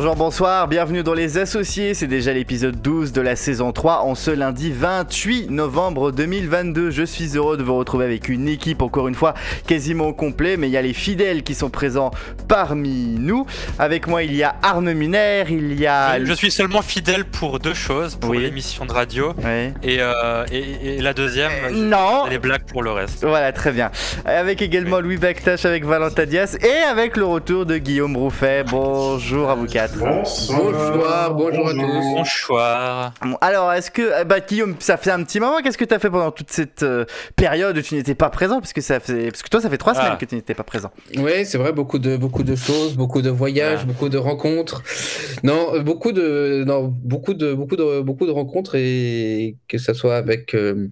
Bonjour, bonsoir, bienvenue dans Les Associés, c'est déjà l'épisode 12 de la saison 3 en ce lundi 28 novembre 2022. Je suis heureux de vous retrouver avec une équipe encore une fois quasiment au complet, mais il y a les fidèles qui sont présents parmi nous. Avec moi il y a Arnaud Miner, il y a... Je suis seulement fidèle pour deux choses, pour Oui. l'émission de radio et, euh, et, et la deuxième, Euh, non les blagues pour le reste. Voilà, très bien. Avec également Louis Bactache avec Valentin Diaz et avec le retour de Guillaume Rouffet. Bonjour à vous quatre. Bonsoir, bonjour à tous. Bonsoir. Bon, alors, est-ce que, euh, bah, Guillaume, ça fait un petit moment, qu'est-ce que tu as fait pendant toute cette euh, période où tu n'étais pas présent? Parce que, ça fait... parce que toi, ça fait trois Ah. semaines que tu n'étais pas présent. Oui, c'est vrai, beaucoup de, beaucoup de choses, beaucoup de voyages, Ouais. beaucoup de rencontres. Non, euh, beaucoup de, non, beaucoup de, beaucoup de, beaucoup de rencontres et que ça soit avec euh,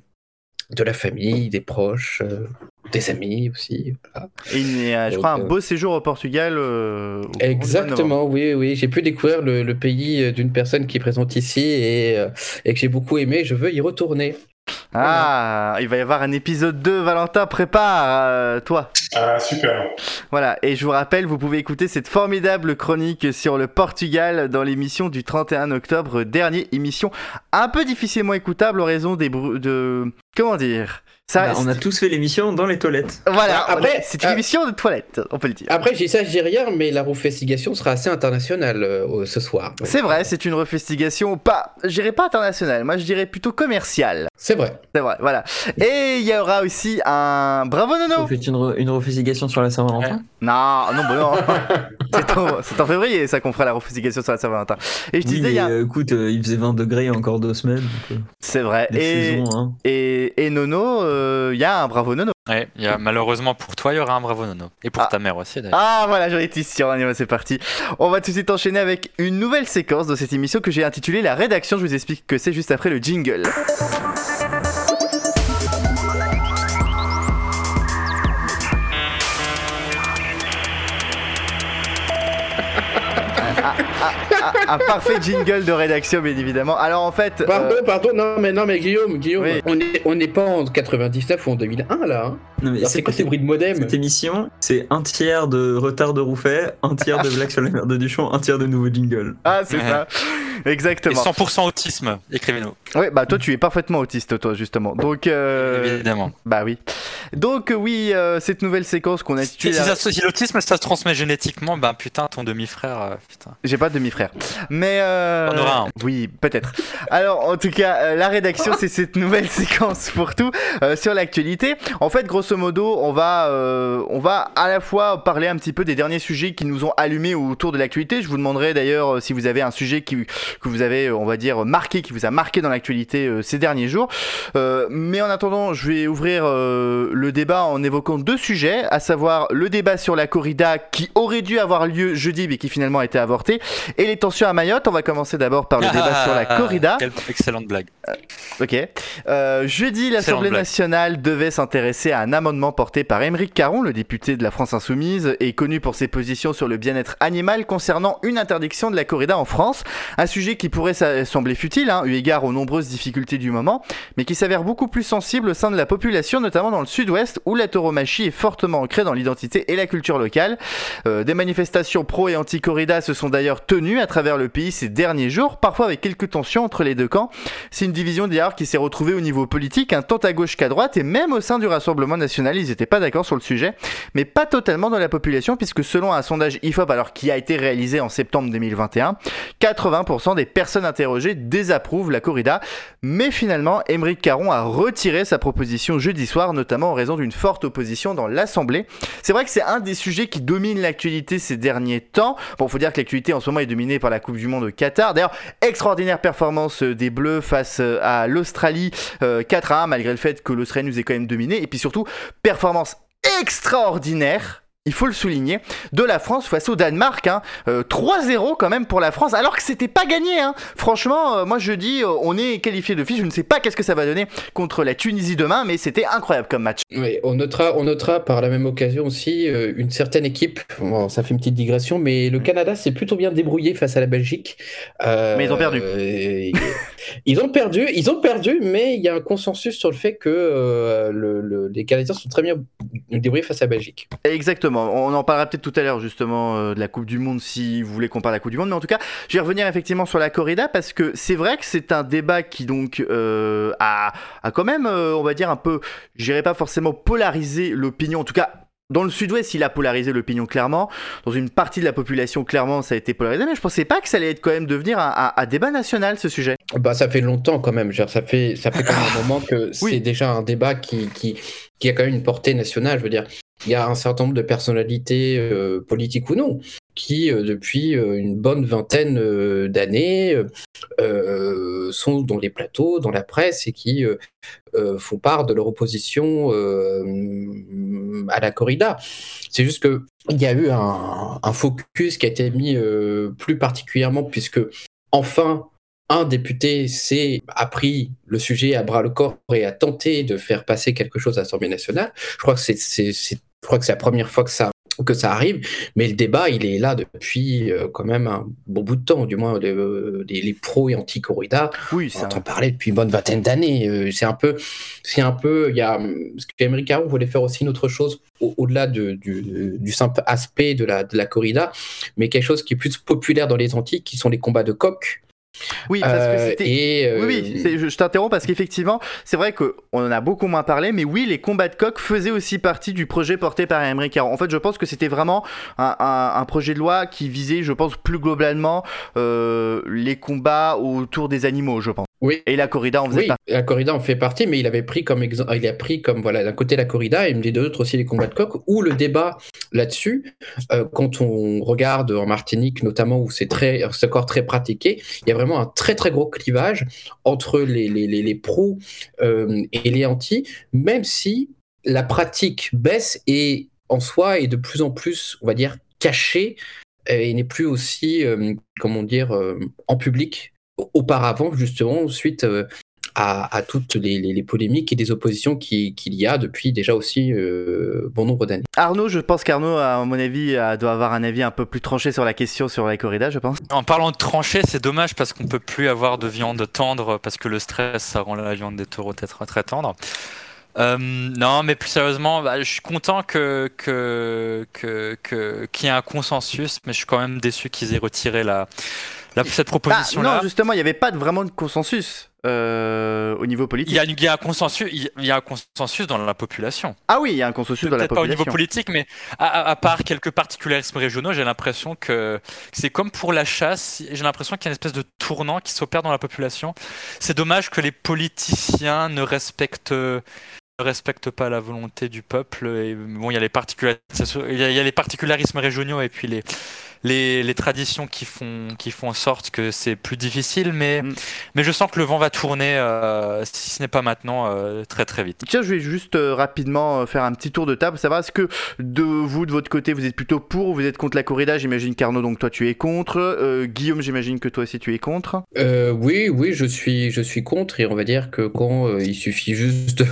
de la famille, des proches, euh, des amis aussi. voilà. Et il y a, je Donc, crois, un euh, beau séjour au Portugal. euh, au. Exactement, oui, oui. J'ai pu découvrir le, le pays euh, d'une personne qui est présente ici et, euh, et que j'ai beaucoup aimé. Je veux y retourner. Ah, il va y avoir un épisode 2, Valentin, prépare, euh, toi. Ah, super. Voilà, et je vous rappelle, vous pouvez écouter cette formidable chronique sur le Portugal dans l'émission du 31 octobre dernier. Émission un peu difficilement écoutable en raison des de... Comment dire ça, Bah, on a tous fait l'émission dans les toilettes. Voilà, Ah, après, c'est une ah. émission de toilette, on peut le dire. Après, j'ai ça, je dis rien, mais la refestigation sera assez internationale euh, ce soir. C'est vrai, c'est une refestigation pas, je dirais pas internationale, moi je dirais plutôt commerciale. C'est vrai. C'est vrai, voilà. Et il y aura aussi un bravo On Nono. fait une, re- une refestigation sur la Saint-Valentin? Non, non, bah non. c'est en, février ça qu'on fera la refestigation sur la Saint-Valentin. Et je Oui, disais, mais il y a- euh, écoute, euh, il faisait 20 degrés il y a encore deux semaines. euh, c'est vrai. les Et, saisons, hein. et, et Nono, euh, il y a un bravo Nono. Ouais, il y a, malheureusement pour toi, il y aura un bravo nono. Et pour Ah. ta mère aussi d'ailleurs. Ah voilà, j'en étais sûr, Allez, c'est parti. On va tout de suite enchaîner avec une nouvelle séquence de cette émission que j'ai intitulée La rédaction. Je vous explique que c'est juste après le jingle. Un parfait jingle de rédaction, bien évidemment. Alors en fait, Pardon, euh, pardon, non, mais non, mais Guillaume, Guillaume, Oui. on n'est on n'est pas en 99 ou en 2001 là. Hein Non, mais Alors, c'est quoi ces bruits de modem Cette émission, c'est un tiers de retard de Rouffet, un tiers de blague sur la mer de Duchamp, un tiers de nouveaux jingles. ah c'est ça, Et exactement. 100% autisme, écrivez-nous. Oui, bah toi tu es parfaitement autiste, toi justement. Donc, euh, Évidemment. bah oui. Donc oui, euh, cette nouvelle séquence qu'on a Si, si si l'autisme ça se transmet génétiquement, ben putain, ton demi-frère, euh, putain. J'ai pas de demi-frère. Mais euh... T'en auras un. Oui, peut-être. Alors, en tout cas, euh, la rédaction, c'est cette nouvelle séquence pour tout euh, sur l'actualité. En fait, grosso modo, on va, euh, on va à la fois parler un petit peu des derniers sujets qui nous ont allumés autour de l'actualité. Je vous demanderai d'ailleurs euh, si vous avez un sujet qui, que vous avez, on va dire, marqué, qui vous a marqué dans l'actualité euh, ces derniers jours. Euh, mais en attendant, je vais ouvrir euh, le débat en évoquant deux sujets, à savoir le débat sur la corrida qui aurait dû avoir lieu jeudi, mais qui finalement a été avorté, et les tensions à Mayotte. On va commencer d'abord par le débat sur la corrida. Quelle excellente blague. Ok. Euh, jeudi, l'Assemblée nationale devait s'intéresser à un amendement porté par Émeric Caron, le député de la France Insoumise, et connu pour ses positions sur le bien-être animal concernant une interdiction de la corrida en France. Un sujet qui pourrait sembler futile, hein, eu égard aux nombreuses difficultés du moment, mais qui s'avère beaucoup plus sensible au sein de la population, notamment dans le sud-ouest, où la tauromachie est fortement ancrée dans l'identité et la culture locale. Euh, des manifestations pro et anti-corrida se sont d'ailleurs tenues à travers le pays ces derniers jours, parfois avec quelques tensions entre les deux camps. C'est une division d'ailleurs qui s'est retrouvée au niveau politique, un tant à gauche qu'à droite, et même au sein du Rassemblement national, ils n'étaient pas d'accord sur le sujet, mais pas totalement dans la population, puisque selon un sondage IFOP, alors qui a été réalisé en septembre 2021, 80% des personnes interrogées désapprouvent la corrida, mais finalement, Émeric Caron a retiré sa proposition jeudi soir, notamment en raison d'une forte opposition dans l'Assemblée. C'est vrai que c'est un des sujets qui domine l'actualité ces derniers temps. Bon, faut dire que l'actualité en ce moment est dominée par la Coupe du Monde Qatar. D'ailleurs, extraordinaire performance euh, des Bleus face euh, à l'Australie, euh, 4 à 1, malgré le fait que l'Australie nous ait quand même dominé. Et puis surtout, performance extraordinaire. Il faut le souligner, de la France face au Danemark, hein. Euh, 3-0 quand même pour la France, alors que c'était pas gagné. Hein. Franchement, euh, moi je dis, euh, on est qualifié de Je ne sais pas qu'est-ce que ça va donner contre la Tunisie demain, mais c'était incroyable comme match. Oui, on notera, on notera par la même occasion aussi une certaine équipe. Bon, ça fait une petite digression, mais le Canada s'est plutôt bien débrouillé face à la Belgique. Mais ils ont perdu. ils ont perdu, ils ont perdu, mais il y a un consensus sur le fait que le- le- les Canadiens sont très bien débrouillés face à la Belgique. Exactement. On en parlera peut-être tout à l'heure justement euh, de la Coupe du Monde si vous voulez qu'on parle de la Coupe du Monde. Mais en tout cas, je vais revenir effectivement sur la corrida parce que c'est vrai que c'est un débat qui donc euh, a, a quand même, euh, on va dire un peu, je dirais pas forcément polariser l'opinion. En tout cas, dans le sud-ouest, il a polarisé l'opinion clairement. Dans une partie de la population, clairement, ça a été polarisé. Mais je pensais pas que ça allait être quand même devenir un, un- un débat national, ce sujet. Bah, ça fait longtemps quand même. Genre, ça fait, ça fait quand même un moment que Oui. c'est déjà un débat qui, qui, qui a quand même une portée nationale. Je veux dire, il y a un certain nombre de personnalités, euh, politiques ou non, qui, euh, depuis euh, une bonne vingtaine d'années, sont dans les plateaux, dans la presse et qui font part de leur opposition à la corrida. C'est juste que il y a eu un, un focus qui a été mis plus particulièrement puisque enfin un député s'est a pris le sujet à bras le corps et a tenté de faire passer quelque chose à l'Assemblée nationale. Je crois que c'est- je crois que c'est la première fois que ça que ça arrive, mais le débat il est là depuis euh, quand même un bon bout de temps, du moins le- les, les pros et anti-corrida Oui, on ça. entend parler depuis une bonne vingtaine d'années. Euh, C'est un peu, c'est un peu, il y a, parce que voulait faire aussi une autre chose au- au-delà de- du, du simple aspect de la, de la corrida, mais quelque chose qui est plus populaire dans les Antilles, qui sont les combats de coq. Oui, parce que Euh, c'était. euh, Oui, oui, je, je t'interromps parce qu'effectivement, c'est vrai qu'on en a beaucoup moins parlé, mais oui, les combats de coq faisaient aussi partie du projet porté par Emery Caron. En fait, je pense que c'était vraiment un, un- un projet de loi qui visait, je pense, plus globalement euh, les combats autour des animaux, je pense. Oui. Et la corrida en faisait Oui, partie. la corrida en fait partie, mais il avait pris comme exemple, il a pris comme voilà d'un côté la corrida et de l'autre aussi les combats de coq. Où le débat là-dessus, euh, quand on regarde en Martinique notamment où c'est très, très pratiqué, il y a vraiment un très très gros clivage entre les les, les, les pros euh, et les anti, même si la pratique baisse et en soi est de plus en plus, on va dire, cachée et n'est plus aussi, euh, comment dire, en public auparavant, justement, suite euh, à, à toutes les, les- les polémiques et des oppositions qui- qu'il y a depuis déjà aussi euh, bon nombre d'années. Arnaud, je pense qu'Arnaud, à mon avis, a- doit avoir un avis un peu plus tranché sur la question sur la corrida, je pense. En parlant de trancher, c'est dommage parce qu'on peut plus avoir de viande tendre parce que le stress, ça rend la viande des taureaux très, très tendre. Euh, non, mais plus sérieusement, bah, je suis content que que que que- qu'il y ait un consensus, mais je suis quand même déçu qu'ils aient retiré la, la cette Ah, proposition-là. non, justement, il n'y avait pas de, vraiment de consensus euh, au niveau il politique. y, a, il y a un consensus, il y a- un consensus dans la population. Ah oui, il y a un consensus dans la Peut-être pas au population. niveau politique, mais à, part quelques particularismes régionaux, j'ai l'impression que c'est comme pour la chasse. J'ai l'impression qu'il y a une espèce de tournant qui s'opère dans la population. C'est dommage que les politiciens ne respectent ne respectent pas la volonté du peuple. Et bon, y a les il y a les particularismes régionaux et puis les les, les traditions qui font qui font en sorte que c'est plus difficile. Mais Mm. mais je sens que le vent va tourner, euh, si ce n'est pas maintenant, euh, très très vite. Tiens, je vais juste euh, rapidement faire un petit tour de table, savoir est-ce que de vous, de votre côté, vous êtes plutôt pour ou vous êtes contre la corrida? J'imagine qu'Arnaud, donc toi tu es contre. Euh, Guillaume, j'imagine que toi aussi tu es contre. Euh, oui, oui, je suis, je suis contre et on va dire que quand euh, il suffit juste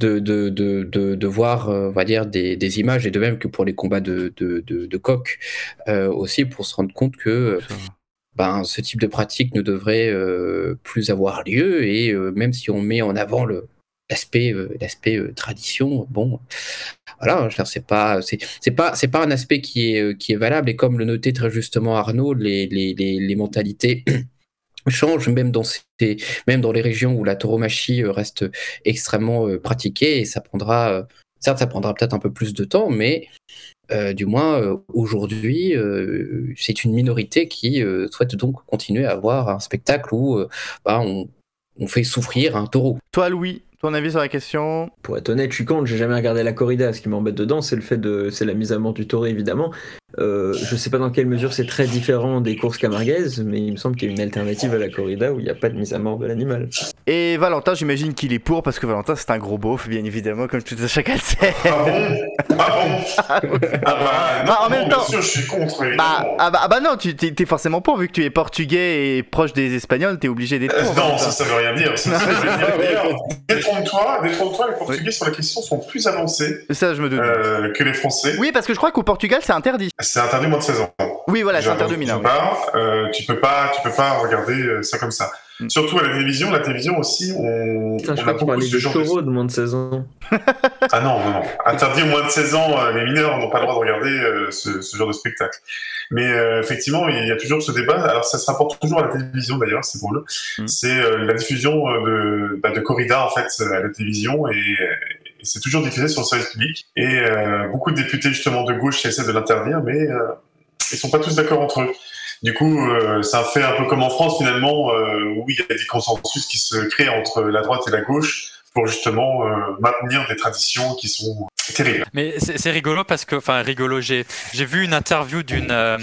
de, de, de, de, de voir, euh, on va dire, des, des images et de même que pour les combats de, de, de, de coq euh, aussi pour se rendre compte que euh, ben, ce type de pratique ne devrait euh, plus avoir lieu et euh, même si on met en avant le l'aspect euh, l'aspect euh, tradition bon voilà dire, c'est pas c'est c'est pas c'est pas un aspect qui est qui est valable et comme le notait très justement Arnaud les les les, les mentalités changent même dans ces même dans les régions où la tauromachie reste extrêmement euh, pratiquée et ça prendra certes ça prendra peut-être un peu plus de temps mais euh, du moins, euh, aujourd'hui, euh, c'est une minorité qui euh, souhaite donc continuer à avoir un spectacle où euh, bah, on, on fait souffrir un taureau. Toi, Louis, ton avis sur la question? Pour être honnête, je suis contre, j'ai jamais regardé la corrida. Ce qui m'embête dedans, c'est le fait de. C'est la mise à mort du taureau, évidemment. Euh, je sais pas dans quelle mesure c'est très différent des courses camarguaises, mais il me semble qu'il y a une alternative à la corrida où il n'y a pas de mise à mort de l'animal. Et Valentin, j'imagine qu'il est pour parce que Valentin c'est un gros beauf, bien évidemment, comme tout à chacun le sait. Ah bon? Ah bon? Ah bah, Bah, non, en même non, temps- Bien sûr, je suis contre. Bah, ah bah, ah bah non, tu t'es t'es forcément pour, vu que tu es portugais et proche des Espagnols, t'es obligé d'être Euh, pour. non, Valentin. ça, ça veut rien dire. Ça, ça veut dire. D'ailleurs, détrompe-toi, détrompe-toi, les Portugais sur la question sont plus avancés Ça, je me doute. euh, que les Français. Oui, parce que je crois qu'au Portugal, c'est interdit. C'est interdit au moins de 16 ans. Oui, voilà, c'est interdit mineur. oui. euh, tu peux pas, tu peux pas regarder euh, ça comme ça. Mm. Surtout à la télévision, la télévision aussi, on, Putain, je on crois a beaucoup de genre de... moins de 16 ans. Ah non, non, non. Interdit moins de 16 ans, euh, les mineurs n'ont pas le droit de regarder euh, ce, ce genre de spectacle. Mais euh, effectivement, il y a toujours ce débat. Alors ça se rapporte toujours à la télévision d'ailleurs, c'est drôle. Mm. C'est euh, la diffusion de, bah, de corrida en fait à la télévision et, et c'est toujours diffusé sur le service public. Et euh, beaucoup de députés justement de gauche essaient de l'interdire, mais euh, ils sont pas tous d'accord entre eux. Du coup, euh, ça fait un peu comme en France finalement, euh, où il y a des consensus qui se créent entre la droite et la gauche pour justement euh, maintenir des traditions qui sont terribles. Mais c'est rigolo parce que, enfin, rigolo, j'ai vu une interview d'une euh,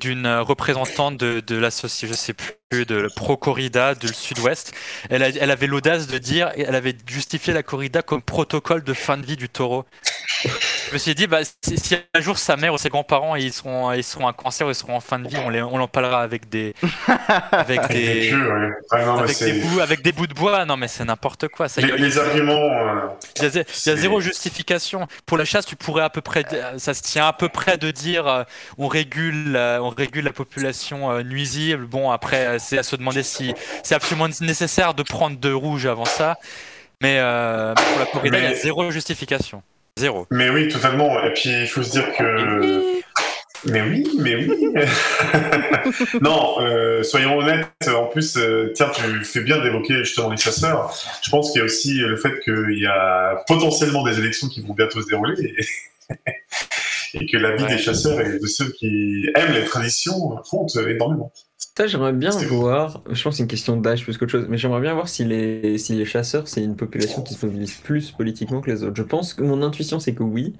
d'une représentante de, de l'association, je sais plus, de Pro Corrida du Sud-Ouest. Elle, avait l'audace de dire, elle avait justifié la corrida comme protocole de fin de vie du taureau. Je me suis dit, bah, si, si un jour sa mère ou ses grands-parents ils seront, ils seront un cancer ou ils seront en fin de vie, on les- on l'en parlera avec des, avec des ouais. Non, avec des bouts, avec des bouts de bois. Non, mais c'est n'importe quoi. Ça, les, il y a- les arguments. euh, il y, a, zé- il y a zéro justification. Pour la chasse, tu pourrais à peu près, ça se tient à peu près de dire euh, on régule, euh, on régule la population euh, nuisible. Bon, après, euh, c'est à se demander si c'est absolument nécessaire de prendre de rouge avant ça. Mais euh, pour la corrida, il y a Mais- zéro justification. Zéro. Mais oui, totalement. Et puis il faut se dire que. Mais oui, mais oui. non, euh, soyons honnêtes. En plus, euh, tiens, tu fais bien d'évoquer justement les chasseurs. Je pense qu'il y a aussi le fait qu'il y a potentiellement des élections qui vont bientôt se dérouler et, et que la vie Ouais. des chasseurs et de ceux qui aiment les traditions compte énormément. Ça, j'aimerais bien voir, je pense que c'est une question d'âge plus qu'autre chose, mais j'aimerais bien voir si les, si les chasseurs, c'est une population qui se mobilise plus politiquement que les autres. Je pense que mon intuition, c'est que oui.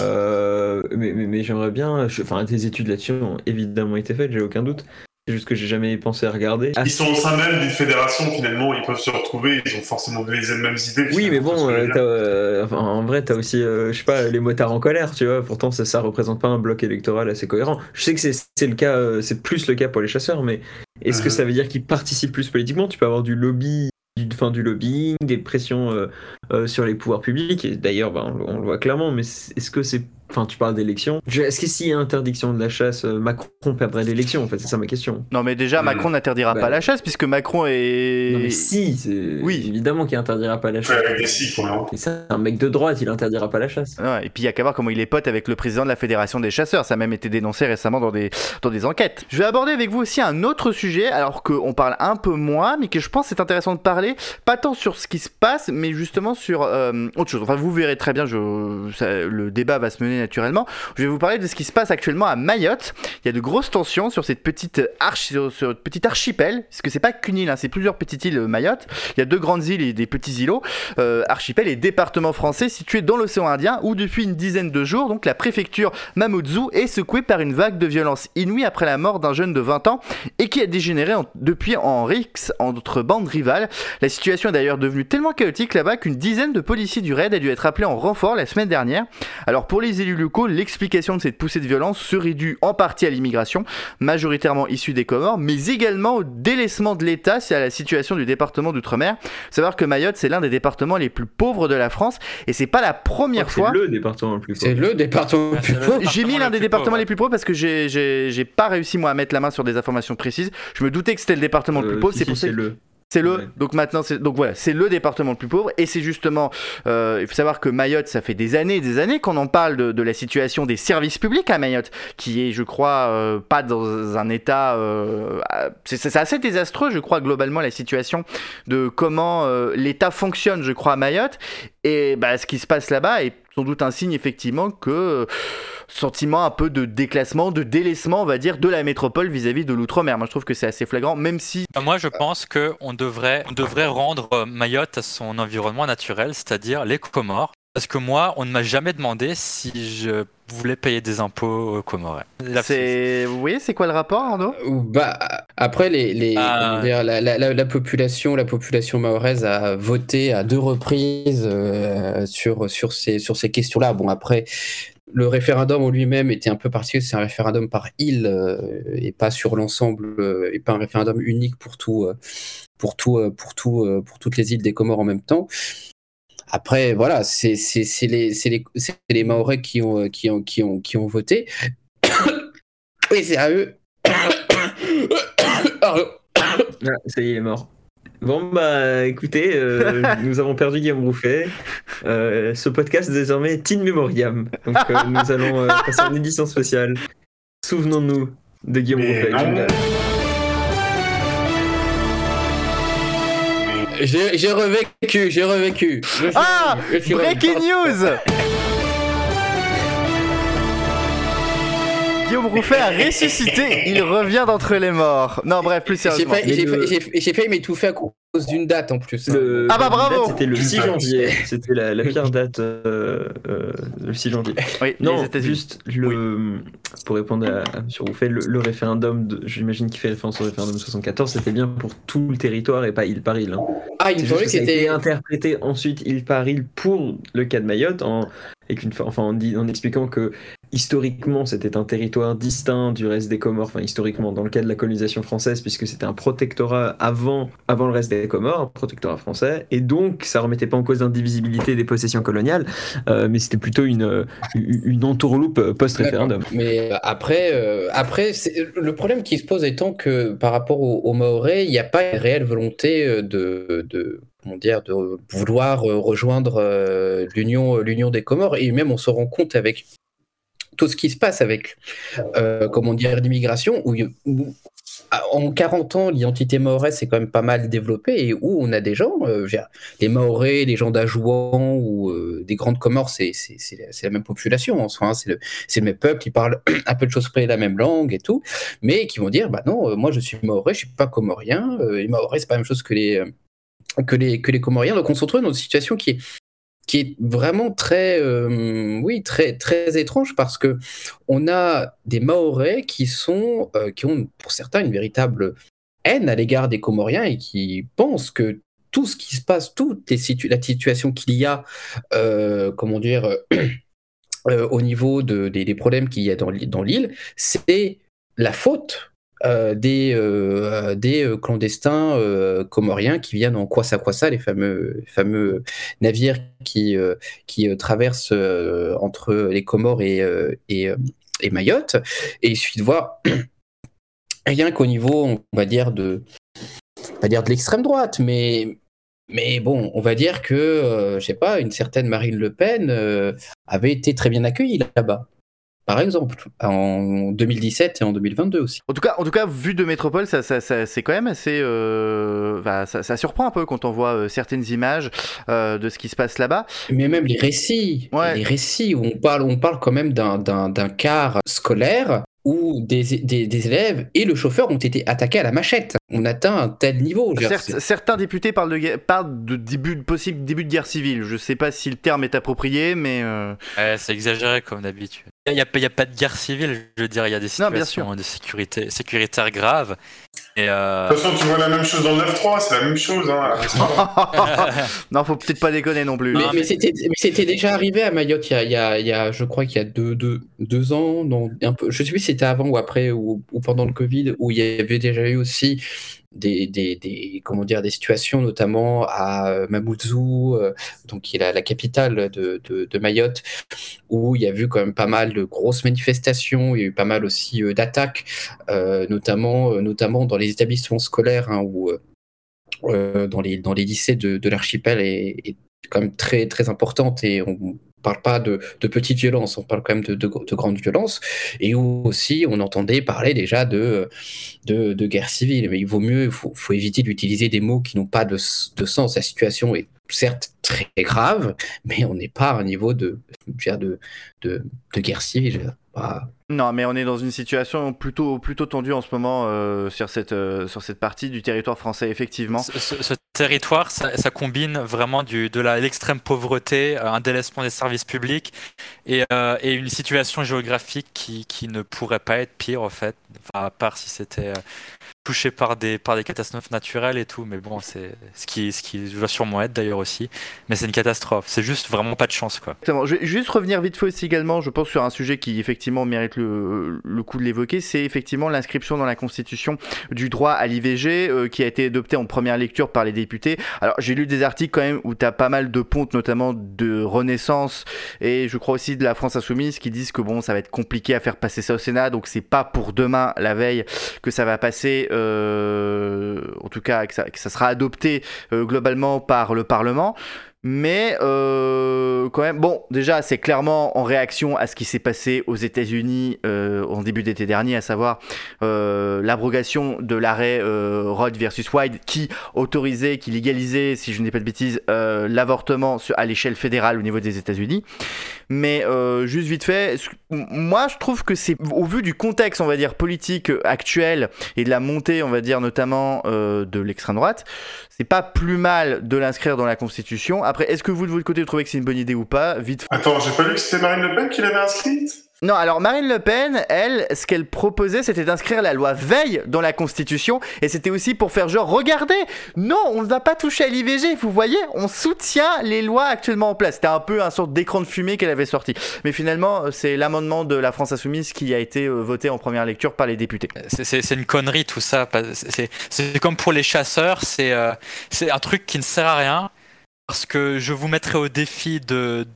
Euh, mais mais, mais j'aimerais bien. Enfin, des études là-dessus ont évidemment été faites, j'ai aucun doute. C'est juste que j'ai jamais pensé à regarder. Ils sont au sein même d'une fédération finalement, ils peuvent se retrouver, ils ont forcément les mêmes idées. Oui, mais bon, euh, euh, enfin, en vrai, t'as aussi, euh, je sais pas, les motards en colère, tu vois. Pourtant, ça, ça représente pas un bloc électoral assez cohérent. Je sais que c'est, le cas, euh, c'est plus le cas pour les chasseurs, mais est-ce que ça veut dire qu'ils participent plus politiquement? Tu peux avoir du lobby, du, enfin, du lobbying, des pressions euh, euh, sur les pouvoirs publics. Et d'ailleurs, bah, on, le- on le voit clairement. Mais est-ce que c'est, enfin, tu parles d'élections Je- Est-ce que s'il y a interdiction de la chasse, euh, Macron perdrait l'élection En fait, c'est ça ma question. Non, mais déjà, Mm. Macron n'interdira Bah. pas la chasse puisque Macron est. Non, mais si, c'est Oui. évidemment qu'il interdira pas la Ouais, chasse. avec des si. Et ça, un mec de droite, il interdira pas la chasse. Ouais, et puis il y a qu'à voir comment il est pote avec le président de la Fédération des chasseurs. Ça a même été dénoncé récemment dans des, dans des enquêtes. Je vais aborder avec vous aussi un autre sujet, alors qu'on parle un peu moins, mais que je pense c'est intéressant de parler, pas tant sur ce qui se passe, mais justement sur euh, autre chose. Enfin, vous verrez très bien, je, ça- le débat va se mener naturellement. Je vais vous parler de ce qui se passe actuellement à Mayotte. Il y a de grosses tensions sur cette petite, archipel, parce que c'est pas qu'une île, hein, c'est plusieurs petites îles euh, Mayotte. Il y a deux grandes îles et des petits îlots euh, archipel et département français situé dans l'océan Indien où depuis une dizaine de jours, donc la préfecture Mamoudzou est secouée par une vague de violence inouïe après la mort d'un jeune de 20 ans et qui a dégénéré en- depuis en rixe entre bandes rivales. La situation est d'ailleurs devenue tellement chaotique là-bas qu'une dizaine de policiers du raid a dû être appelés en renfort la semaine dernière. Alors pour les élus locaux, l'explication de cette poussée de violence serait due en partie à l'immigration, majoritairement issue des Comores, mais également au délaissement de l'État, c'est à la situation du département d'outre-mer. Savoir que Mayotte, c'est l'un des départements les plus pauvres de la France et c'est pas la première C'est fois. le département le plus C'est pauvre. le département le plus c'est pauvre. J'ai mis l'un des départements pauvre. les plus pauvres parce que j'ai- pas réussi moi à mettre la main sur des informations précises. Je me doutais que c'était le département le plus Euh, pauvre, si, c'est si, pour ça c'est le. Ouais. donc maintenant c'est donc voilà c'est le département le plus pauvre et c'est justement euh, il faut savoir que Mayotte ça fait des années et des années qu'on en parle de, de la situation des services publics à Mayotte qui est je crois euh, pas dans un état euh, à- c'est assez désastreux je crois globalement la situation de comment l'État fonctionne je crois à Mayotte et bah, ce qui se passe là-bas est sans doute un signe effectivement que euh, sentiment un peu de déclassement, de délaissement, on va dire, de la métropole vis-à-vis de l'outre-mer. Moi, je trouve que c'est assez flagrant, même si Euh, Moi, je pense qu'on devrait, on devrait rendre euh, Mayotte à son environnement naturel, c'est-à-dire les Comores. Parce que moi, on ne m'a jamais demandé si je voulais payer des impôts aux Comores. C'est, voyez, c'est quoi le rapport, Arnaud? Bah, après, les, les, Ah. dire, la, la- la- la population, la population mahoraise a voté à deux reprises euh, sur, sur ces, sur ces questions-là. Bon, après, le référendum en lui-même était un peu particulier, c'est un référendum par île euh, et pas sur l'ensemble, euh, et pas un référendum unique pour tout, euh, pour tout, pour tout, pour toutes les îles des Comores en même temps. Après, voilà, c'est c'est- c'est les, c'est les, c'est les qui ont, euh, qui ont, qui ont, qui ont voté. Et c'est à eux. Ah, ça y est, il est mort. Bon, bah écoutez, euh, nous avons perdu Guillaume Rouffet. Euh, ce podcast désormais est in memoriam. Donc euh, nous allons euh, passer en édition spéciale. Souvenons-nous de Guillaume Mais Rouffet. J'ai revécu, j'ai revécu. Je Ah je Breaking news Guillaume Rouffet a ressuscité, il revient d'entre les morts. Non, bref, plus sérieusement. j'ai failli- m'étouffer à cause d'une date en plus. Le- Ah bah, bravo C'était le 6 Putain. janvier. C'était la, la pire date, euh, euh, le 6 janvier. Oui, Non, juste le, pour répondre à, à M. Rouffet, le, le référendum, j'imagine qu'il fait référence au référendum de 74, c'était bien pour tout le territoire et pas île par île. hein. Ah, il C'est me semblait que c'était. interprété ensuite île par île pour le cas de Mayotte, en, et qu'une enfin, en, dit- en expliquant que historiquement c'était un territoire distinct du reste des Comores, enfin historiquement dans le cas de la colonisation française, puisque c'était un protectorat avant, avant le reste des Comores, un protectorat français, et donc ça remettait pas en cause l'indivisibilité des possessions coloniales, euh, mais c'était plutôt une, euh, une entourloupe post-référendum. Mais euh, après, après le problème qui se pose étant que par rapport aux, Mahorais, il n'y a pas une réelle volonté de, de, dire, de vouloir rejoindre l'union, l'union des Comores. Et même on se rend compte avec tout ce qui se passe avec, euh, comment dire, l'immigration, où, ah, en 40 ans, l'identité mahoraise s'est quand même pas mal développée et où on a des gens, euh, je veux dire, les les gens d'Ajouan ou euh, des grandes Comores, c'est la, même population en soi, hein, c'est le, le même peuple, parlent un peu de choses près la même langue et tout, mais qui vont dire, bah non, euh, moi je suis Mahorais, je suis pas Comorien, euh, les Mahorais c'est pas la même chose que les, euh, que les, que les Comoriens, donc on se retrouve dans une situation qui est qui est vraiment très, euh, très, étrange parce que on a des Mahorais qui sont, euh, qui ont pour certains une véritable haine à l'égard des Comoriens et qui pensent que tout ce qui se passe, toute la situation qu'il y a, euh, comment dire, au niveau de, des, problèmes qu'il y a dans l'île, c'est la faute euh, des, euh, euh, clandestins comoriens qui viennent en Kwassa Kwassa, les fameux, fameux navires qui, qui traversent entre les Comores et, et, Mayotte. Et il suffit de voir, rien qu'au niveau, on va dire, de, l'extrême droite, mais, bon, on va dire que, euh, je sais pas, une certaine Marine Le Pen avait été très bien accueillie là-bas. Par exemple, en 2017 et en 2022 aussi. En tout cas, en tout cas, vu de métropole, ça, ça, ça- c'est quand même assez. euh, bah, ça, ça surprend un peu quand on voit euh, certaines images euh, de ce qui se passe là-bas. Mais même les récits, Ouais. les récits où on parle, on parle quand même d'un quart scolaire où des, des, des élèves et le chauffeur ont été attaqués à la machette. On atteint un tel niveau. Certes, certains députés parlent de, guerre- parlent de début, de possible début de guerre civile. Je sais pas si le terme est approprié, mais. euh, Ouais, c'est exagéré comme d'habitude. Il n'y a, pas- il y a pas de guerre civile, je veux dire, il y a des Non, bien situations de sécurité, sécuritaires graves. Et euh, De toute façon, tu vois la même chose dans le 9-3, c'est la même chose. Hein. non, faut peut-être pas déconner non plus. Mais, Non, mais mais- c'était, mais c'était déjà arrivé à Mayotte il y a, il y a- il y a- je crois qu'il y a deux, deux, deux ans, non, un peu, je sais plus si c'était avant ou après ou, ou pendant le Covid, où il y avait déjà eu aussi des, des, comment dire, des situations, notamment à euh, Mamoudzou, euh, donc qui est la, capitale de, de, Mayotte, où il y a eu quand même pas mal de grosses manifestations, il y a eu pas mal aussi euh, d'attaques, notamment, notamment dans les établissements scolaires, hein, où dans, les, dans les lycées de, de l'archipel est, quand même très, très importante et parle pas de, de petites violences, on parle quand même de, de, de grandes violences et où aussi on entendait parler déjà de, de, guerre civile. Mais il vaut mieux, il faut, éviter d'utiliser des mots qui n'ont pas de, sens. La situation est certes très grave, mais on n'est pas à un niveau de, de, de, guerre civile. Non, mais on est dans une situation plutôt, plutôt tendue en ce moment euh, sur, cette, euh, sur cette partie du territoire français, effectivement. ce, territoire, ça, combine vraiment du, de l'extrême pauvreté, euh, un délaissement des services publics et, et une situation géographique qui, qui ne pourrait pas être pire, en fait, à part si c'était touché par des, par des catastrophes naturelles et tout. Mais bon, c'est ce qui, ce qui va sûrement être d'ailleurs aussi. Mais c'est une catastrophe. C'est juste vraiment pas de chance, quoi. Exactement. Je vais juste revenir vite fait aussi également, je pense, sur un sujet qui effectivement mérite le, le coup de l'évoquer, c'est effectivement l'inscription dans la Constitution du droit à l'IVG euh, qui a été adopté en première lecture par les députés. Alors j'ai lu des articles quand même où tu as pas mal de pontes, notamment de Renaissance et je crois aussi de la France Insoumise qui disent que bon, ça va être compliqué à faire passer ça au Sénat, donc c'est pas pour demain, la veille, que ça va passer, en tout cas que ça, sera adopté euh, globalement par le Parlement. Mais euh, quand même, bon, déjà, c'est clairement en réaction à ce qui s'est passé aux États-Unis euh, en début d'été dernier, à savoir euh, l'abrogation de l'arrêt euh, Roe versus Wade qui autorisait, qui légalisait, si je n'ai pas de bêtises, euh, l'avortement à l'échelle fédérale au niveau des États-Unis. Mais euh, juste vite fait, moi je trouve que c'est au vu du contexte, on va dire, politique actuel et de la montée, on va dire, notamment euh, de l'extrême droite, c'est pas plus mal de l'inscrire dans la Constitution. Après, est-ce que vous de votre côté vous trouvez que c'est une bonne idée ou pas? Vite. Attends, j'ai pas vu que c'était Marine Le Pen qui l'avait inscrite? Non, alors Marine Le Pen, elle, ce qu'elle proposait, c'était d'inscrire la loi Veil dans la Constitution, et c'était aussi pour faire genre, regardez, non, on ne va pas toucher à l'IVG, vous voyez, on soutient les lois actuellement en place. C'était un peu un sorte d'écran de fumée qu'elle avait sorti. Mais finalement, euh, c'est l'amendement de la France Insoumise qui a été euh, voté en première lecture par les députés. C'est- C'est une connerie tout ça. c'est- comme pour les chasseurs, c'est euh, un truc qui ne sert à rien. Parce que je vous mettrai au défi de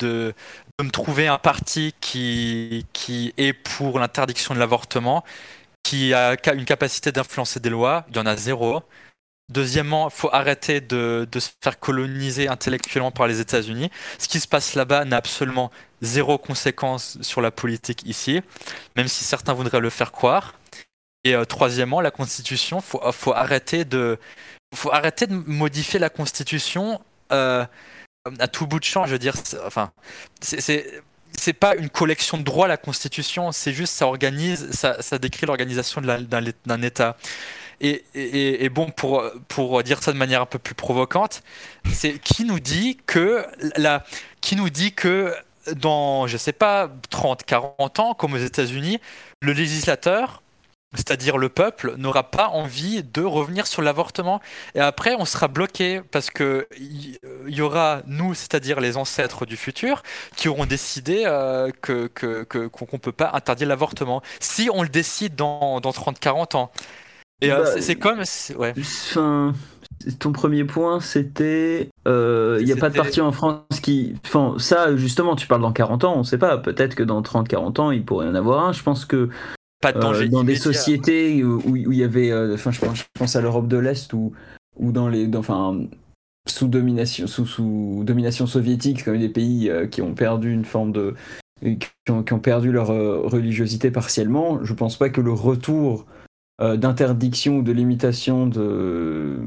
me trouver un parti qui, est pour l'interdiction de l'avortement, qui a une capacité d'influencer des lois. Il y en a zéro. Deuxièmement, il faut arrêter de, se faire coloniser intellectuellement par les États-Unis. Ce qui se passe là-bas n'a absolument zéro conséquence sur la politique ici, même si certains voudraient le faire croire. Et euh, troisièmement, la Constitution, faut, faut arrêter de, faut arrêter de modifier la Constitution euh, à tout bout de champ. Je veux dire, enfin, c'est- pas une collection de droits la Constitution, c'est juste ça organise, ça, décrit l'organisation d'un État. Et, et- et bon, pour, pour dire ça de manière un peu plus provocante, c'est qui nous dit que la, qui nous dit que dans, je sais pas, 30, 40 ans, comme aux États-Unis, le législateur, c'est-à-dire le peuple, n'aura pas envie de revenir sur l'avortement. Et après, on sera bloqué parce que il il y aura nous, c'est-à-dire les ancêtres du futur, qui auront décidé euh, que que- que- qu'on ne peut pas interdire l'avortement. Si on le décide dans, dans 30-40 ans. Et euh, Bah, c'est- c'est comme. c'est- Ouais. Enfin, ton premier point, c'était. Il n'y a pas de parti en France qui. Enfin, ça, justement, tu parles dans 40 ans, on sait pas. Peut-être que dans 30-40 ans, il pourrait y en avoir un. Je pense que Pas de euh, danger. dans des sociétés où il y avait. euh, Enfin, je, pense, je pense à l'Europe de l'Est ou ou dans les. Enfin. Sous domination, sous, sous domination soviétique, comme des pays euh, qui ont perdu une forme de. qui ont, qui ont perdu leur religiosité partiellement, je pense pas que le retour d'interdiction ou de limitation de,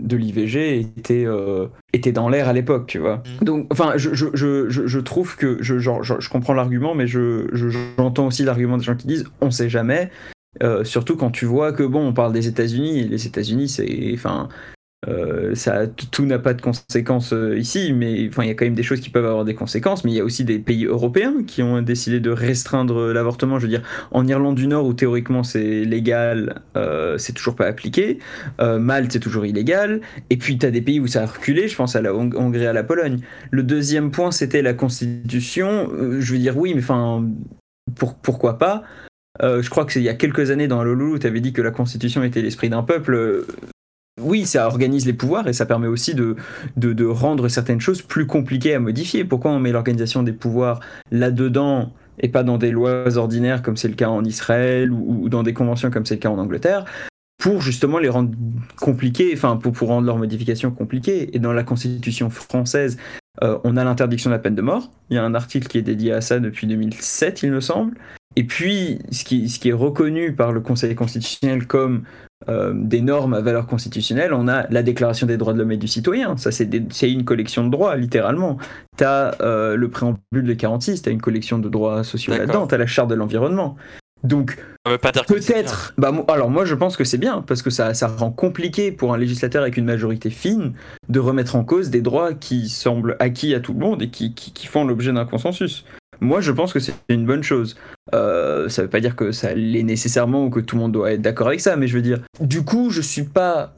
de l'IVG était, euh, était dans l'air à l'époque, tu vois. Mhm. Donc, enfin, je, je, je, je- trouve que je, genre, je, comprends l'argument, mais je, je- j'entends aussi l'argument des gens qui disent on sait jamais. Euh, surtout quand tu vois que bon, on parle des États-Unis, et les États-Unis, c'est, enfin, euh, ça, tout n'a pas de conséquences euh, ici, mais enfin, il y a quand même des choses qui peuvent avoir des conséquences. Mais il y a aussi des pays européens qui ont décidé de restreindre l'avortement. Je veux dire, en Irlande du Nord, où théoriquement c'est légal, euh, c'est toujours pas appliqué. Euh, Malte, c'est toujours illégal. Et puis, tu as des pays où ça a reculé. Je pense à la Hong- Hongrie, à la Pologne. Le deuxième point, c'était la Constitution. Je veux dire, oui, mais enfin, pour, pourquoi pas? Je crois que c'est il y a quelques années dans Lolo, tu avais dit que la Constitution était l'esprit d'un peuple. Oui, ça organise les pouvoirs et ça permet aussi de, rendre certaines choses plus compliquées à modifier. Pourquoi on met l'organisation des pouvoirs là-dedans et pas dans des lois ordinaires comme c'est le cas en Israël ou, dans des conventions comme c'est le cas en Angleterre pour justement les rendre compliquées, enfin pour, rendre leurs modifications compliquées? Et dans la Constitution française, euh, on a l'interdiction de la peine de mort. Il y a un article qui est dédié à ça depuis 2007, il me semble. Et puis, ce qui est reconnu par le Conseil constitutionnel comme euh, des normes à valeur constitutionnelle, on a la Déclaration des droits de l'homme et du citoyen. Ça, c'est une collection de droits, littéralement. Tu as le préambule de 46, tu as une collection de droits sociaux là-dedans, tu as la charte de l'environnement. Donc. Peut-être. Bah, alors moi je pense que c'est bien parce que ça, ça rend compliqué pour un législateur avec une majorité fine de remettre en cause des droits qui semblent acquis à tout le monde et qui, qui, qui font l'objet d'un consensus. Moi je pense que c'est une bonne chose. Euh, ça veut pas dire que ça l'est nécessairement ou que tout le monde doit être d'accord avec ça, mais je veux dire, du coup je suis pas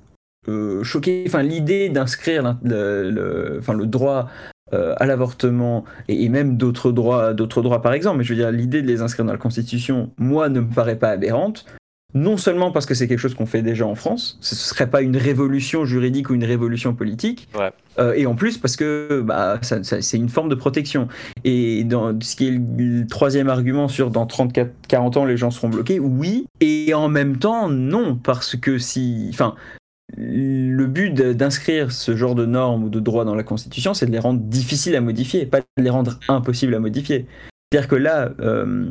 euh, choqué. Enfin l'idée d'inscrire le, droit euh, à l'avortement et, et même d'autres droits, d'autres droits par exemple. Mais je veux dire, l'idée de les inscrire dans la Constitution, moi, ne me paraît pas aberrante. Non seulement parce que c'est quelque chose qu'on fait déjà en France, ce serait pas une révolution juridique ou une révolution politique, Ouais. euh, et en plus parce que bah, ça- ça- c'est une forme de protection. Et dans ce qui est le, le troisième argument sur dans 34-40 ans les gens seront bloqués, oui, et en même temps non, parce que si, enfin, le but d'inscrire ce genre de normes ou de droits dans la Constitution, c'est de les rendre difficiles à modifier, pas de les rendre impossibles à modifier. C'est-à-dire que là, euh,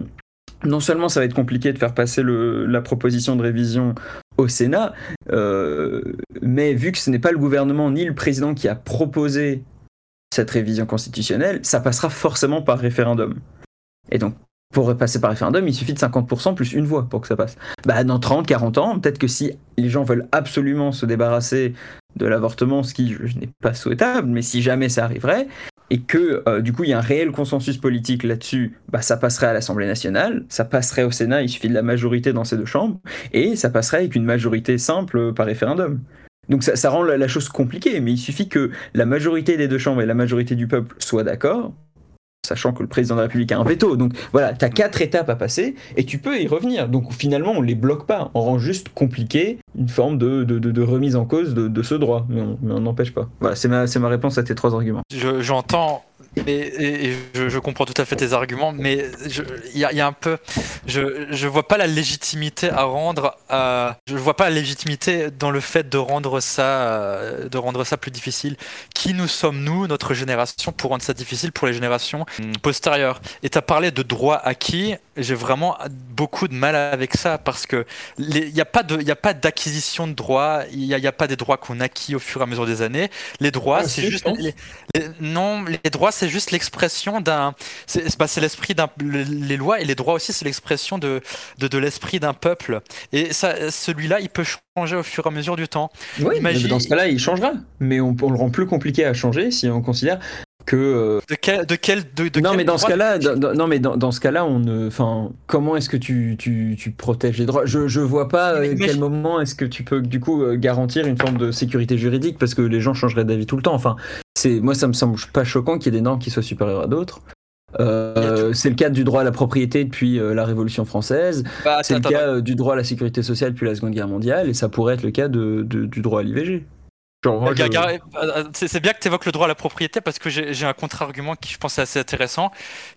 non seulement ça va être compliqué de faire passer la proposition de révision au Sénat, euh, mais vu que ce n'est pas le gouvernement ni le président qui a proposé cette révision constitutionnelle, ça passera forcément par référendum. Et donc, pour passer par référendum, il suffit de 50% plus une voix pour que ça passe. Bah, dans 30, 40 ans, peut-être que si les gens veulent absolument se débarrasser de l'avortement, ce qui n'est pas souhaitable, mais si jamais ça arriverait, et que euh, du coup il y a un réel consensus politique là-dessus, bah, ça passerait à l'Assemblée nationale, ça passerait au Sénat, il suffit de la majorité dans ces deux chambres, et ça passerait avec une majorité simple par référendum. Donc ça, rend la chose compliquée, mais il suffit que la majorité des deux chambres et la majorité du peuple soient d'accord, sachant que le président de la République a un veto. Donc voilà, tu as quatre étapes à passer et tu peux y revenir. Donc finalement, on les bloque pas, on rend juste compliqué une forme de, de, de- de remise en cause de, de ce droit, mais on n'empêche pas. Voilà, c'est ma, c'est ma réponse à tes trois arguments. Je- J'entends et, et- et je, je comprends tout à fait tes arguments, mais il y, a- il y a un peu, je, je vois pas la légitimité à rendre, à, je vois pas la légitimité dans le fait de rendre ça, euh, de rendre ça plus difficile. Qui nous sommes nous, notre génération, pour rendre ça difficile pour les générations hum, postérieures? Et tu as parlé de droits acquis. J'ai vraiment beaucoup de mal avec ça parce que il n'y a pas de, il y a pas d'acquisition de droits. Il n'y a, pas des droits qu'on acquit au fur et à mesure des années. Les droits, Ah, c'est juste pense. les- les- non, les droits, c'est juste l'expression d'un. C'est c'est- bah, c'est l'esprit d'un. le- Les lois et les droits aussi, c'est l'expression de, de, de l'esprit d'un peuple. Et celui-là, il peut changer au fur et à mesure du temps. Oui, Imagine- mais dans ce cas-là, il changera. Mais on, on le rend plus compliqué à changer si on considère que euh, De quel. De quel de, de non quel mais dans ce cas-là, non mais dans, dans ce cas-là, on ne, enfin, comment est-ce que tu, tu, tu protèges les droits? Je je vois pas Mais- euh, quel je- moment est-ce que tu peux du coup euh, garantir une forme de sécurité juridique parce que les gens changeraient d'avis tout le temps. Enfin, c'est moi ça me semble pas choquant qu'il y ait des normes qui soient supérieures à d'autres. Euh, c'est le cas du droit à la propriété depuis euh, la Révolution française. Bah, C'est le cas euh, du droit à la sécurité sociale depuis la Seconde Guerre mondiale et ça pourrait être le cas de, de- du droit à l'IVG. Je- gars, euh, C'est bien que tu évoques le droit à la propriété parce que j'ai un contre-argument qui je pense est assez intéressant.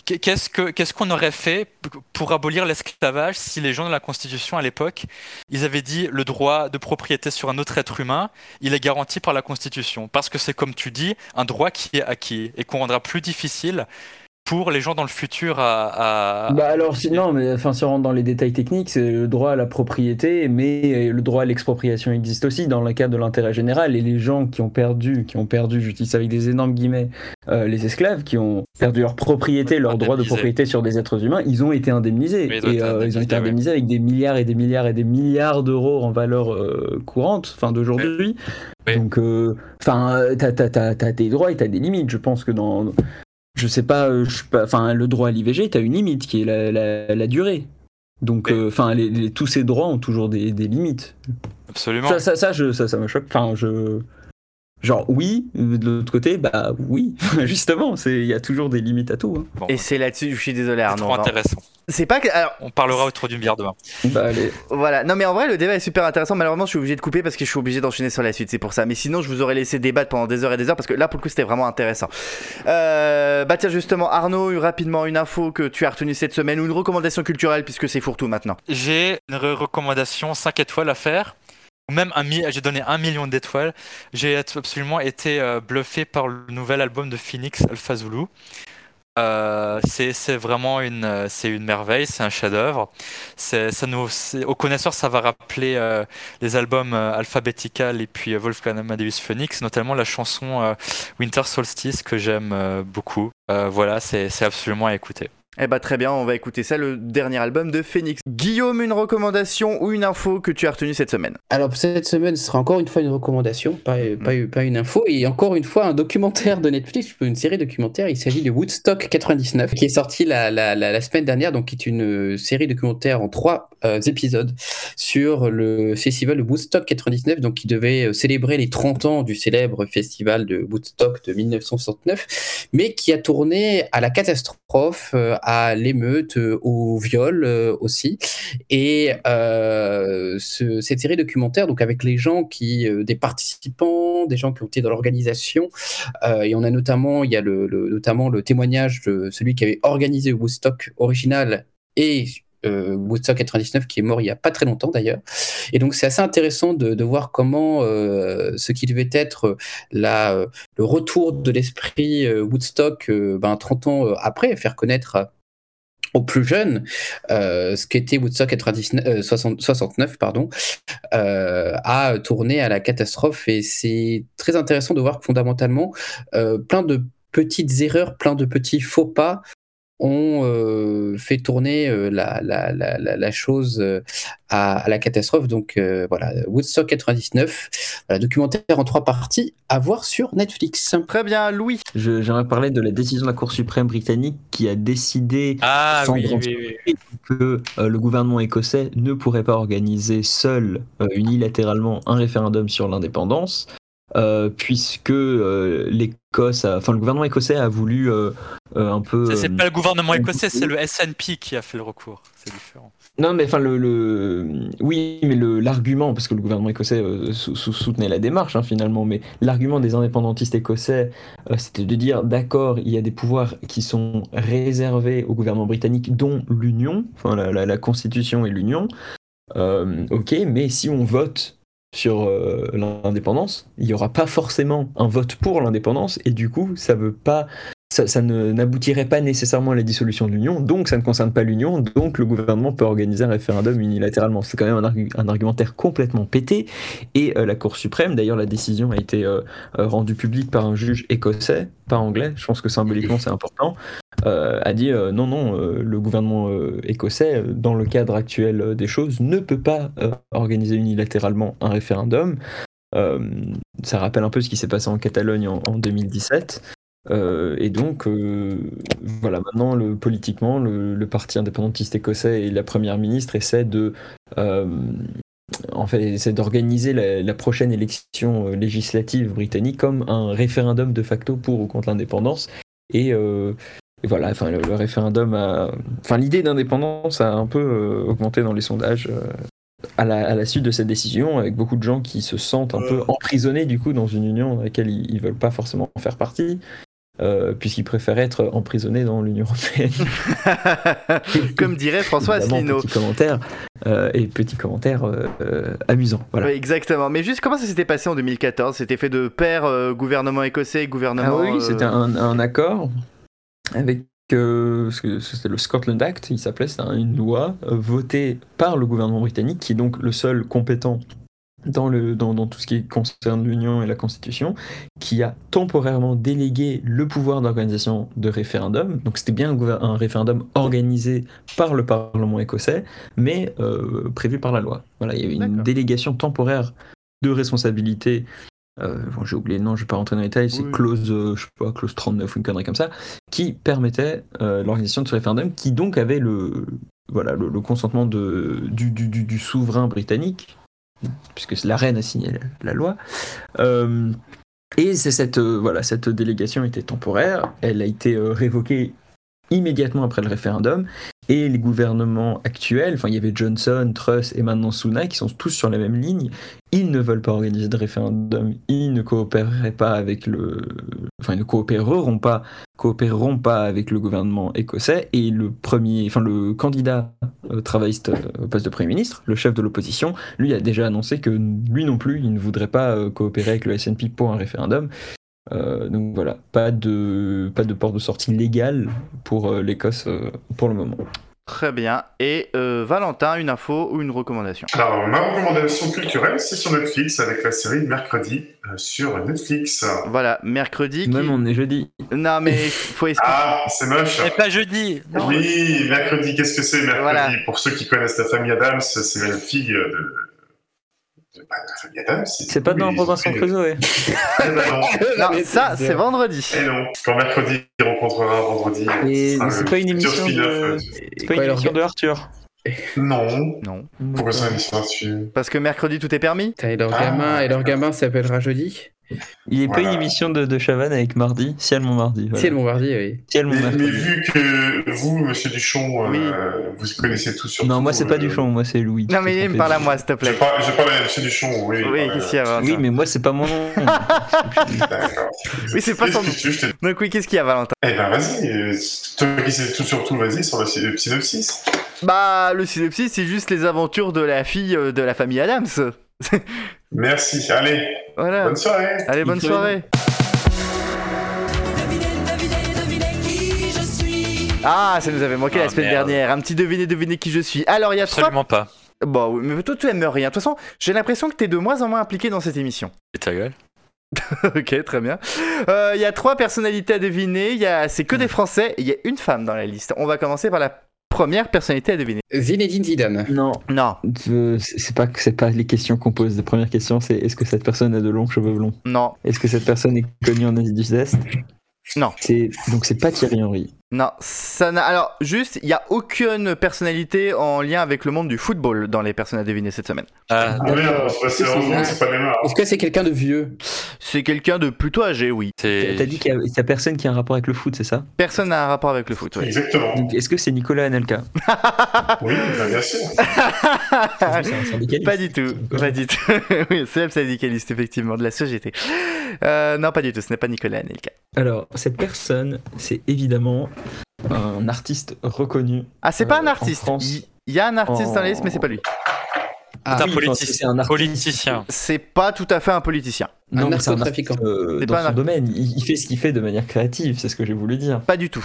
Qu'est- Qu'est-ce que- qu'est-ce qu'on aurait fait pour abolir l'esclavage si les gens de la Constitution à l'époque, ils avaient dit le droit de propriété sur un autre être humain, il est garanti par la Constitution? Parce que c'est comme tu dis, un droit qui est acquis et qu'on rendra plus difficile pour les gens dans le futur à... à- Bah alors si- non mais enfin si on rentre dans les détails techniques c'est le droit à la propriété mais le droit à l'expropriation existe aussi dans le cadre de l'intérêt général. Et les gens qui ont perdu qui ont perdu j'utilise ça avec des énormes guillemets euh, les esclaves qui ont perdu leur propriété leur droit de propriété sur des êtres humains ils ont été indemnisés. Oui, ils ont et été euh, ils ont été indemnisés, oui. avec des milliards et des milliards et des milliards d'euros en valeur euh, courante enfin d'aujourd'hui. Oui. donc euh, enfin euh, t'as t'as des droits et t'as des limites. Je pense que dans je sais pas, euh, pas, enfin le droit à l'IVG, t'as une limite qui est la, la, la durée. Donc, euh, enfin, tous ces droits ont toujours des, des limites. Absolument. Ça, ça, ça, je, ça, ça me choque. Enfin, je, genre oui, de l'autre côté, bah oui, justement, c'est, il y a toujours des limites à tout. hein. Bon, Et c'est là-dessus, je suis désolé c'est Arnaud. trop non. intéressant. C'est pas que. Alors, On parlera autour d'une bière demain. Bah allez. Voilà, non mais en vrai le débat est super intéressant, malheureusement je suis obligé de couper parce que je suis obligé d'enchaîner sur la suite, c'est pour ça. Mais sinon je vous aurais laissé débattre pendant des heures et des heures parce que là pour le coup c'était vraiment intéressant. Euh, bah tiens justement Arnaud, rapidement une info que tu as retenue cette semaine ou une recommandation culturelle puisque c'est fourre-tout maintenant. J'ai une re- recommandation 5 étoiles à faire. Même un j'ai donné un million d'étoiles. J'ai absolument été euh, bluffé par le nouvel album de Phoenix Alpha Zulu. Euh, c'est vraiment une, euh, c'est une merveille, c'est un chef-d'œuvre. Ça nous, aux connaisseurs, ça va rappeler les albums euh, Alphabetical et puis Wolfgang Amadeus Phoenix, notamment la chanson Winter Solstice que j'aime beaucoup. Voilà, c'est absolument à écouter. Eh bah très bien, on va écouter ça, le dernier album de Phoenix. Guillaume, une recommandation ou une info que tu as retenue cette semaine? Alors cette semaine, ce sera encore une fois une recommandation, pas, pas, pas une info, et encore une fois un documentaire de Netflix, une série documentaire. Il s'agit de Woodstock 99, qui est sorti la, la, la, la semaine dernière, donc qui est une série documentaire en trois euh, épisodes sur le festival de Woodstock 99, donc qui devait euh, célébrer les 30 ans du célèbre festival de Woodstock de 1969, mais qui a tourné à la catastrophe. Euh, à l'émeute, euh, au viol euh, aussi. Et euh, ce, cette série documentaire, donc avec les gens qui, des participants, des gens qui ont été dans l'organisation, et on a notamment, il y a notamment le témoignage de celui qui avait organisé Woodstock original et euh, Woodstock 99 qui est mort il y a pas très longtemps d'ailleurs. Et donc c'est assez intéressant de, voir comment euh, ce qui devait être la, le retour de l'esprit euh, Woodstock ben, 30 ans après, faire connaître aux plus jeunes, euh, ce qu'était Woodstock 99, euh, 60, 69, pardon, a tourné à la catastrophe. Et c'est très intéressant de voir fondamentalement, plein de petites erreurs, plein de petits faux pas ont euh, fait tourner euh, la, la, la, la, chose euh, à, à, la catastrophe. Donc voilà, Woodstock 99, voilà, documentaire en trois parties à voir sur Netflix. Très bien, Louis. J'aimerais parler de la décision de la Cour suprême britannique qui a décidé ah, oui, oui, oui. que le gouvernement écossais ne pourrait pas organiser seul unilatéralement un référendum sur l'indépendance. Euh, puisque euh, l'Écosse, enfin le gouvernement écossais a voulu euh, un peu. C'est pas le gouvernement écossais, c'est le SNP qui a fait le recours. C'est différent. Non, mais enfin le, le, oui, mais le l'argument, parce que le gouvernement écossais sou soutenait la démarche hein, finalement, mais l'argument des indépendantistes écossais, c'était de dire d'accord, il y a des pouvoirs qui sont réservés au gouvernement britannique, dont l'Union, enfin la, la, la Constitution et l'Union. ok, mais si on vote sur euh, l'indépendance, il n'y aura pas forcément un vote pour l'indépendance, et du coup, ça veut pas. Ça, n'aboutirait pas nécessairement à la dissolution de l'Union, donc ça ne concerne pas l'Union, donc le gouvernement peut organiser un référendum unilatéralement. C'est quand même un, argu un, argumentaire complètement pété, et euh, la Cour suprême, d'ailleurs la décision a été euh, rendue publique par un juge écossais, pas anglais, je pense que symboliquement c'est important, euh, a dit euh, non, non, euh, le gouvernement écossais, dans le cadre actuel des choses, ne peut pas organiser unilatéralement un référendum. ça rappelle un peu ce qui s'est passé en Catalogne en 2017. Et donc, voilà, maintenant, le, politiquement, le, le, parti indépendantiste écossais et la première ministre essaient de en fait, c'est d'organiser la, la, prochaine élection législative britannique comme un référendum de facto pour ou contre l'indépendance. Et, euh, et voilà, enfin, le, le, référendum a. Enfin, l'idée d'indépendance a un peu euh, augmenté dans les sondages euh, à, la, à, la, suite de cette décision, avec beaucoup de gens qui se sentent un peu emprisonnés du coup dans une union dans laquelle ils, ils veulent pas forcément faire partie. Euh, puisqu'ils préfèrent être emprisonnés dans l'Union européenne. Comme dirait François Asselineau. Petit commentaire euh, et petit commentaire euh, amusant. Voilà. Oui, exactement. Mais juste comment ça s'était passé en 2014 C'était fait de pair gouvernement écossais, gouvernement. Ah oui, c'était un, un, accord avec c'était le Scotland Act, il s'appelait, c'est une loi votée par le gouvernement britannique, qui est donc le seul compétent dans, le, dans, dans tout ce qui concerne l'Union et la Constitution, qui a temporairement délégué le pouvoir d'organisation de référendum. Donc c'était bien un, un, référendum organisé par le Parlement écossais, mais euh, prévu par la loi. Voilà, il y avait une délégation temporaire de responsabilité euh, bon, j'ai oublié le nom, je vais pas rentrer dans les détails, c'est clause, euh, je sais pas, clause 39 ou une connerie comme ça, qui permettait l'organisation de ce référendum, qui donc avait le, voilà, le, le consentement de, du, du, du, du, souverain britannique, puisque la reine a signé la, loi. Euh, et c'est cette, voilà, cette délégation était temporaire, elle a été révoquée immédiatement après le référendum, et les gouvernements actuels, enfin il y avait Johnson, Truss et maintenant Sunak, qui sont tous sur la même ligne, ils ne veulent pas organiser de référendum, ils ne coopéreront pas, coopéreront pas avec le gouvernement écossais et le premier, enfin le candidat euh, travailliste euh, au poste de premier ministre, le chef de l'opposition, lui a déjà annoncé que lui non plus, il ne voudrait pas euh, coopérer avec le SNP pour un référendum. Donc voilà, pas de, pas de porte de sortie légale pour l'Écosse pour le moment. Très bien. Et euh, Valentin, une info ou une recommandation? Alors, ma recommandation culturelle, c'est sur Netflix avec la série Mercredi euh, sur Netflix. Voilà, mercredi. qui- Même on est jeudi. Non, mais faut expliquer. Ah, c'est moche. Et pas jeudi. Non. Oui, mercredi, qu'est-ce que c'est mercredi? Voilà. Pour ceux qui connaissent la famille Adams, c'est la fille de, de, bah, de la famille Adams. C'est pas dans Robinson Crusoe. Eh ben non. Non, ça, c'est vendredi. Eh non. Quand mercredi, il rencontrera vendredi. Et c'est pas une émission de- euh, C'est pas une Ouais, alors- émission de Arthur. Non. Non. Pourquoi ça, une histoire dessus Parce que mercredi, tout est permis Et Ah. gamin, et leur gamin s'appellera jeudi. Il est pas Voilà. une émission de, de Chavannes avec mardi. Ciel mon mardi. Voilà. C'est le Bombardier, oui. Ciel mon mais, mais mercredi. vu que vous, monsieur Duchon, euh, Oui. vous connaissez tout sur Non, moi c'est pas euh, Duchon, moi c'est Louis. Non, mais me parle à moi, s'il te Je plaît. parle, je parle à monsieur Duchon, oui. Oui, voilà. qu'est-ce qu'il y a, Valentin Oui, mais moi c'est pas mon nom. D'accord. Oui, c'est pas son- je t'ai- Donc, oui, qu'est-ce qu'il y a, Valentin Eh ben, vas-y, euh, toi qui sais tout sur tout, vas-y, sur le synopsis. Bah, le synopsis, c'est juste les aventures de la fille euh, de la famille Adams. Merci, allez, Voilà. bonne soirée. Allez, bonne soirée. Devinez, devinez, devinez qui je suis. Ah, ça nous avait manqué la Ah, semaine merde. dernière. Un petit devinez, devinez qui je suis. Alors, il y a trois. Absolument pas. Bon, oui, mais toi, tu aimes rien. De toute façon, j'ai l'impression que t'es de moins en moins impliqué dans cette émission. Et ta gueule. ok, très bien. Euh, Il y a trois personnalités à deviner. Il y a... C'est que des Français. Il y a une femme dans la liste. On va commencer par la première personnalité à deviner. Zinedine Zidane. non, Non, c'est c'est pas c'est pas les questions qu'on pose. La première question c'est est-ce que cette personne a de longs cheveux blonds? Non, Est-ce que cette personne est connue en Asie du Sud-Est? Non. C'est donc c'est pas Thierry Henry. Non. Ça n'a... Alors, juste, il n'y a aucune personnalité en lien avec le monde du football dans les personnes à deviner cette semaine. Ah, Ah merde, c'est C'est- heureusement que c'est- c'est pas Neymar. Est-ce que c'est quelqu'un de vieux? C'est quelqu'un de plutôt âgé, oui. c'est. T'as dit qu'il y, a- personne qui a un rapport avec le foot, c'est ça? Personne n'a un rapport avec le foot, oui. Exactement. Donc est-ce que c'est Nicolas Anelka? Oui, bah, bien sûr. C'est un syndicaliste. Pas du tout, pas du tout. oui, c'est le syndicaliste, effectivement, de la CGT. Euh, non, pas du tout, ce n'est pas Nicolas Anelka. Alors cette personne, c'est évidemment un artiste reconnu. Ah, c'est pas Euh, un en artiste. Il y a un artiste dans la liste, mais c'est pas lui. Ah, C'est un oui, politicien. c'est un artiste. politicien. C'est pas tout à fait un politicien. Non, Un mais c'est un artiste, euh, C'est dans pas un son ar- domaine. Il, il fait ce qu'il fait de manière créative, c'est ce que j'ai voulu dire. Pas du tout.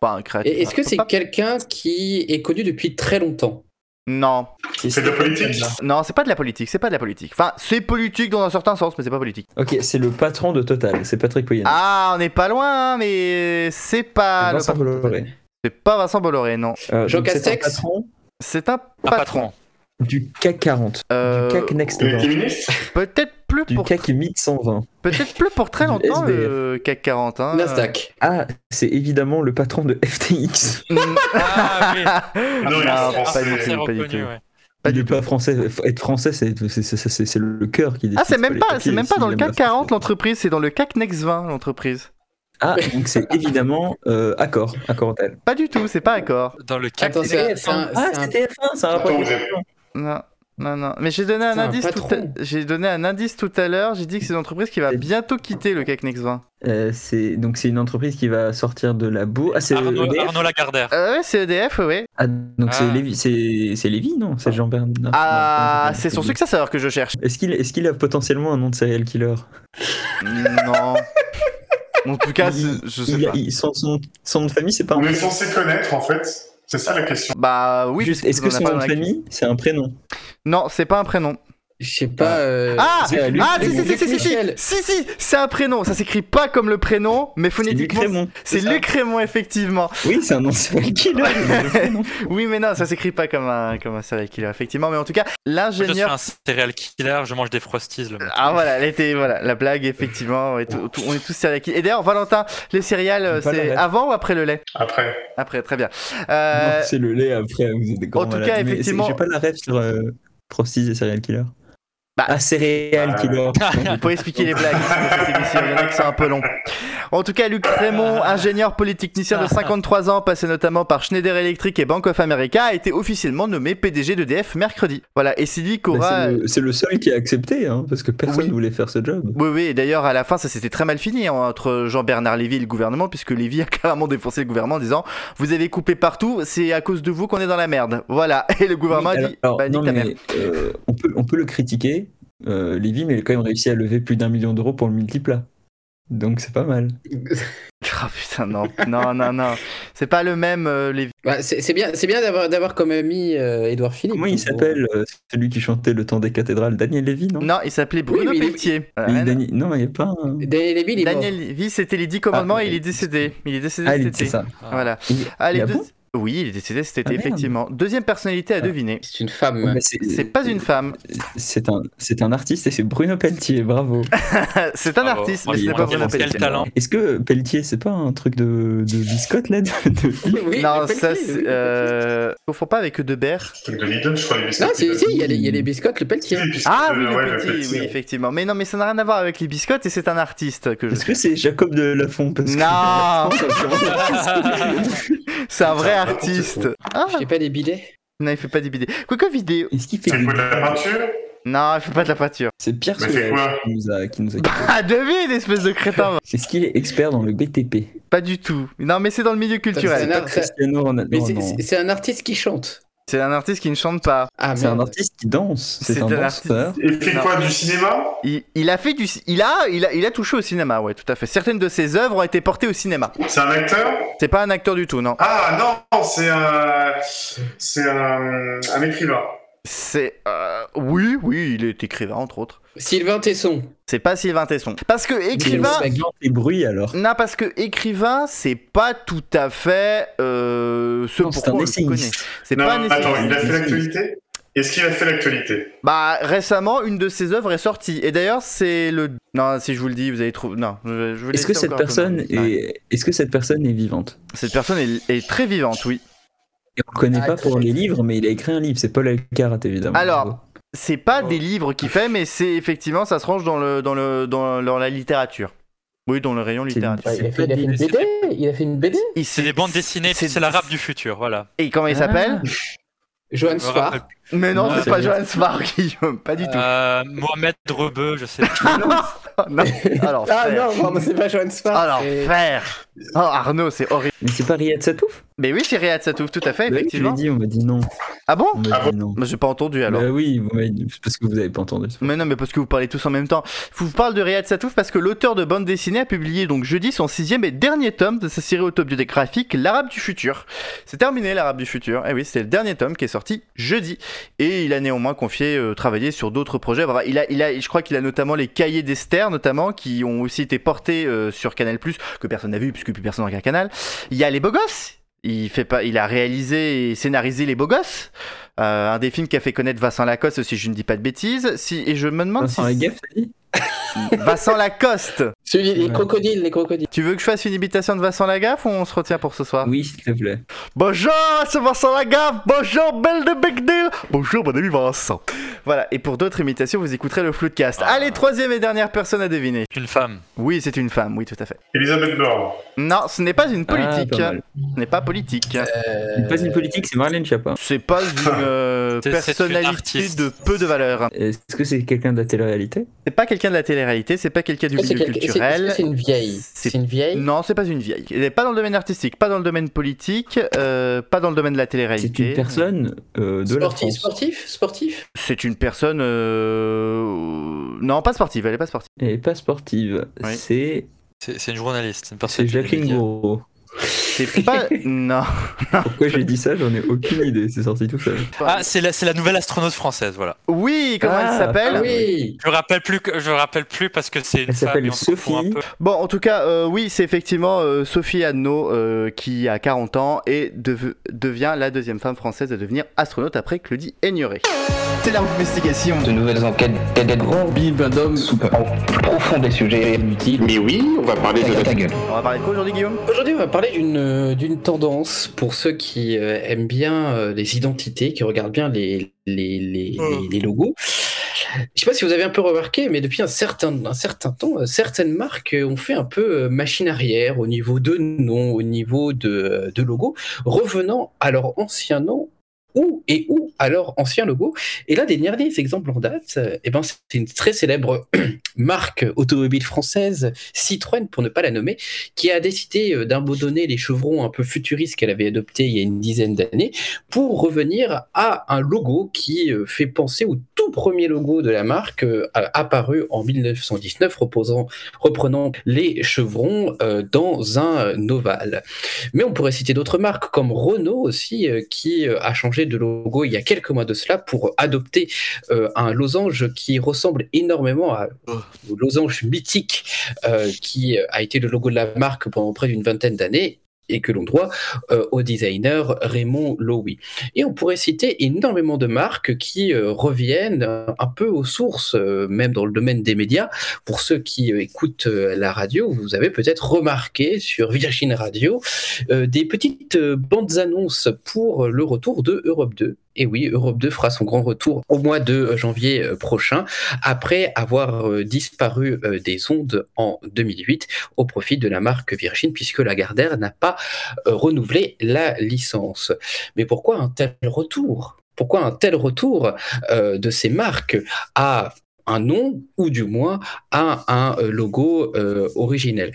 Pas un créatif. Est-ce que c'est quelqu'un qui est connu depuis très longtemps? Non. C'est de la politique Non, c'est pas de la politique, c'est pas de la politique. Enfin, c'est politique dans un certain sens, mais c'est pas politique. Ok, c'est le patron de Total, c'est Patrick Poyen. Ah, on n'est pas loin, hein, mais c'est pas. le Vincent patron. Bolloré. C'est pas Vincent Bolloré, non. Euh, Jean donc c'est un Castex patron C'est un Un patron. du CAC 40, Euh, du CAC Next 20, ministre Peut-être plus du pour CAC 1120. peut-être plus pour très longtemps SBF. le CAC 40. Hein. Nasdaq. Ah, c'est évidemment le patron de FTX. Ah oui. Non, Non, français. pas du tout, pas du tout. ouais. Pas il du est pas français. Être français, c'est c'est- c'est- c'est- c'est le cœur qui décide. Ah, c'est même pas, papiers, c'est même pas dans le CAC la 40 France. l'entreprise, c'est dans le CAC Next 20 l'entreprise. Ah, donc c'est évidemment euh, Accor, Accor Hotel. Pas du tout, c'est pas accord. Dans le CAC. Attends, c'est un- Ah, c'est un- c'était F1, c'est un rapport Attends, avec vous êtes- F1. Non, non, non. Mais j'ai donné un C'est un indice. Tout patron. à... J'ai donné un indice tout à l'heure. J'ai dit que c'est une entreprise qui va bientôt quitter le CAC Next 20. Euh, c'est donc c'est une entreprise qui va sortir de la bourse. Ah, c'est Arnaud, EDF Arnaud Lagardère. Euh, ouais, c'est EDF, ouais. Ah, donc c'est Ah. Lévi, c'est c'est Lévi, non? C'est Jean Bernard. Ah, c'est son successeur que je cherche. Est-ce qu'il est-ce qu'il a potentiellement un nom de serial killer? Non. En tout cas, Il- je sais il pas. il- son, son, son nom de famille, c'est pas un On est censé connaître, en fait. C'est ça la question. Bah oui. Est-ce que on en a son pas nom de dans la- famille, c'est un prénom Non, c'est pas un prénom. Je sais pas. euh, Ah, c'est Luc- ah, si, si, si, si, si, si, Michel. si, si, c'est un prénom. Ça s'écrit pas comme le prénom, mais phonétiquement. C'est Raymond, effectivement. Oui, c'est un nom serial killer. Oui, mais non, ça s'écrit pas comme un, comme un serial killer, effectivement. Mais en tout cas, Je suis l'ingénieur. un serial killer, je mange des frosties. Le. Ah voilà, était, voilà, la blague, effectivement. On est, tout- tout- on est tous serial killers. Et d'ailleurs, Valentin, les céréales, euh, c'est avant ou après le lait? Après. Après, très bien. Euh, c'est le lait après, vous êtes en tout malades. cas, effectivement- J'ai pas la rêve sur euh, Frosties et serial killer. Bah- ah. Faut expliquer les blagues dans cette émission, il y en a qui sont un peu longs. En tout cas, Luc Raymond, ingénieur polytechnicien de 53 ans, passé notamment par Schneider Electric et Bank of America, a été officiellement nommé PDG d'EDF mercredi. Voilà, et c'est lui Bah, c'est le- c'est le, seul qui a accepté, hein, parce que personne Oui. voulait faire ce job. Oui, oui, et d'ailleurs, à la fin, ça s'était très mal fini hein, entre Jean-Bernard Lévy et le gouvernement, puisque Lévy a carrément défoncé le gouvernement en disant Vous avez coupé partout, c'est à cause de vous qu'on est dans la merde. Voilà, et le gouvernement Oui, a dit alors, Bah, ta mère. mais euh, on, peut, on peut le critiquer, euh, Lévy, mais il a quand même réussi à lever plus d'un million d'euros pour le multiplat. Donc c'est pas mal. Oh putain, non, non, non, non. C'est pas le même, euh, les... Bah, c'est bien, c'est bien d'avoir d'avoir comme ami euh, Édouard Philippe. Comment il s'appelle euh, celui qui chantait le temps des cathédrales? Daniel Lévy, non? Non, il s'appelait Bruno Oui, il- Pelletier. Dani- Non, il n'y a pas un. Daniel Lévy, il est mort. Daniel Lévy, c'était les 10 commandements Ah, et il est décédé. Il est décédé Ah, cet il- été. c'est ça. Voilà. Il- Allez, deux- bon Oui, il est décédé cet été, Ah, effectivement. Deuxième personnalité à Ah. deviner. C'est une femme. C'est pas une femme. c'est un, c'est un artiste et c'est Bruno Pelletier, bravo. c'est un Bravo. artiste, mais ce n'est pas Bruno a quel Pelletier. talent. Est-ce que Pelletier, c'est pas un truc de, de biscotte là de, Oui, non, le ça, Pelletier, c'est. Euh... Confond pas avec Debert. Truc de Lidl, je crois, les. Non, si, si, il y, a les- il y a les biscottes, le Pelletier. Ah oui, le ouais, Pelletier, oui, effectivement. Mais non, mais ça n'a rien à voir avec les biscottes et c'est un artiste que je. Est-ce que c'est Jacob de Lafont Non C'est un vrai Ça, artiste. Ah Je fais pas des bidets. Non, il fait pas des vidéos. Quoique vidéo. Est-ce qu'il fait quoi de la peinture Non, il fait pas de la peinture. C'est Pierre quoi qui nous a, qui nous a quittés. Ah, devine, espèce de crétin. Est-ce qu'il est expert dans le BTP Pas du tout. Non, mais c'est dans le milieu C'est culturel. c'est un artiste qui chante. C'est un artiste qui ne chante pas. Ah, C'est un artiste qui danse. C'est un un danseur. Il fait quoi Du cinéma Il, il a fait du. Il a, il a, il a touché au cinéma, ouais, tout à fait. Certaines de ses œuvres ont été portées au cinéma. C'est un acteur C'est pas un acteur du tout, non. Ah non, c'est un. C'est un, un écrivain. C'est. euh, Oui, oui, il est écrivain, entre autres. Sylvain Tesson. C'est pas Sylvain Tesson. Parce que écrivain. Et bruit alors. Non, parce que écrivain, c'est pas tout à fait euh, ce Non, pourquoi on le connaît. C'est Non, pas un attends, il a fait l'actualité? Est-ce qu'il a fait l'actualité? Bah récemment, une de ses œuvres est sortie. Et d'ailleurs, c'est le. Non, si je vous le dis, vous allez trouver. Non, je, je vais Est-ce que cette personne est, est-ce que cette personne est vivante? Cette personne est, est très vivante, oui. Et on le connaît Ah, pas pour les livres, mais il a écrit un livre. C'est Paul Alcarat évidemment. Alors, C'est pas Oh. des livres qu'il fait, mais c'est effectivement, ça se range dans le dans le dans, dans la littérature. Oui, dans le rayon littérature. Ah, il, a fait, il a fait une BD. Il a fait une BD. Il C'est des bandes dessinées, c'est- c'est la rap du futur, voilà. Et comment il s'appelle? Johan Sfar. Mais non, Ah, c'est pas Farr, Guillaume, pas du tout. Euh, Mohamed Drebeu, je sais pas. non. Alors, Ah non, c'est pas Johan Sfar. Alors, frère. Oh, Arnaud, c'est horrible. Mais c'est pas Riyad Satouf Mais oui, c'est Riyad Satouf, tout à fait, Oui, Je l'ai effectivement. dit, on m'a dit non. Ah bon On m'a Ah dit non. Bah, J'ai pas entendu alors. Bah oui, c'est parce que vous avez pas entendu. Mais non, mais parce que vous parlez tous en même temps. Je vous parle de Riyad Satouf parce que l'auteur de bande dessinée a publié donc jeudi son sixième et dernier tome de sa série autobiographique L'Arabe du futur. C'est terminé l'Arabe du futur. Et oui, c'était le dernier tome qui est sorti jeudi. Et il a néanmoins confié euh, travailler sur d'autres projets. Enfin, il a, il a, je crois qu'il a notamment les cahiers d'Esther, notamment, qui ont aussi été portés euh, sur Canal+, que personne n'a vu puisque plus personne regarde Canal. Il y a Les Beaux Gosses. Il, fait pas, il a réalisé et scénarisé Les Beaux Gosses. Euh, un des films qui a fait connaître Vincent Lacoste, si je ne dis pas de bêtises. Si, et je me demande Vincent si... Vincent Lacoste Celui, les crocodiles, les crocodiles. Tu veux que je fasse une imitation de Vincent Lagaffe ou on se retient pour ce soir? Oui, s'il te plaît. Bonjour, c'est Vincent Lagaffe Bonjour, belle de Big Deal Bonjour, mon ami Vincent Voilà, et pour d'autres imitations, vous écouterez le Floodcast. Ah. Allez, troisième et dernière personne à deviner. Une femme. Oui, c'est une femme, oui, tout à fait. Elisabeth Borne. Non, ce n'est pas une Ah, politique. pas ce n'est pas politique. Euh, Pas une politique, c'est Marlène Chapin. C'est pas une euh, une personnalité de peu de valeur. Est-ce que c'est quelqu'un de la télé-réalité? C'est pas quelqu'un de la télé-réalité, c'est pas quelqu'un du milieu c'est culturel. c'est une vieille C'est- C'est une vieille Non, c'est pas une vieille. Elle n'est pas dans le domaine artistique, pas dans le domaine politique, euh, pas dans le domaine de la C'est télé-réalité. une personne euh, de la Sportif, France. sportif, sportif. C'est une personne. euh, Non, pas sportive, elle est pas sportive. Et pas sportive. Oui. C'est C'est c'est une journaliste. Une c'est personne Jacqueline Gouraud. C'est pas. non. Pourquoi j'ai dit ça J'en ai aucune idée. C'est sorti tout seul. Ah, c'est la, c'est la nouvelle astronaute française, voilà. Oui, comment Ah, elle s'appelle Ah oui Je rappelle plus, que- je rappelle plus parce que c'est une Elle s'appelle Sophie. un peu. Bon, en tout cas, euh, oui, c'est effectivement euh, Sophie Adno euh, qui a 40 ans et devient la deuxième femme française à devenir astronaute après Claudie Aigneret. C'est l'investigation. De nouvelles enquêtes Bim Bam sous le profond des sujets inutiles. Mais oui, on va parler de ta gueule. On va parler de quoi aujourd'hui, Guillaume? Aujourd'hui, on va parler d'une euh, d'une tendance pour ceux qui euh, aiment bien euh, les identités, qui regardent bien les, les, les, les, les logos. Je sais pas si vous avez un peu remarqué, mais depuis un certain, un certain temps, certaines marques ont fait un peu machine arrière au niveau de nom, au niveau de, de logo, revenant à leur ancien nom ou et à leur ancien logo. Et l'un des derniers exemples en date, eh ben, c'est une très célèbre marque automobile française, Citroën pour ne pas la nommer, qui a décidé euh, d'abandonner les chevrons un peu futuristes qu'elle avait adoptés il y a une dizaine d'années pour revenir à un logo qui euh, fait penser au tout premier logo de la marque euh, apparu en 1919 reposant, reprenant les chevrons euh, dans un ovale. Mais on pourrait citer d'autres marques comme Renault aussi qui a changé de logo il y a quelques mois de cela pour adopter euh, un losange qui ressemble énormément à, au losange mythique euh, qui a été le logo de la marque pendant près d'une vingtaine d'années et que l'on doit euh, au designer Raymond Loewy. Et on pourrait citer énormément de marques qui euh, reviennent un peu aux sources, euh, même dans le domaine des médias. Pour ceux qui écoutent la radio, vous avez peut-être remarqué sur Virgin Radio des petites bandes annonces pour le retour de Europe 2. Et oui, Europe 2 fera son grand retour au mois de euh, janvier euh, prochain, après avoir euh, disparu des ondes en 2008 au profit de la marque Virgin, puisque Lagardère n'a pas renouvelé la licence. Mais pourquoi un tel retour? Pourquoi un tel retour de ces marques à un nom ou du moins à un euh, logo euh, originel.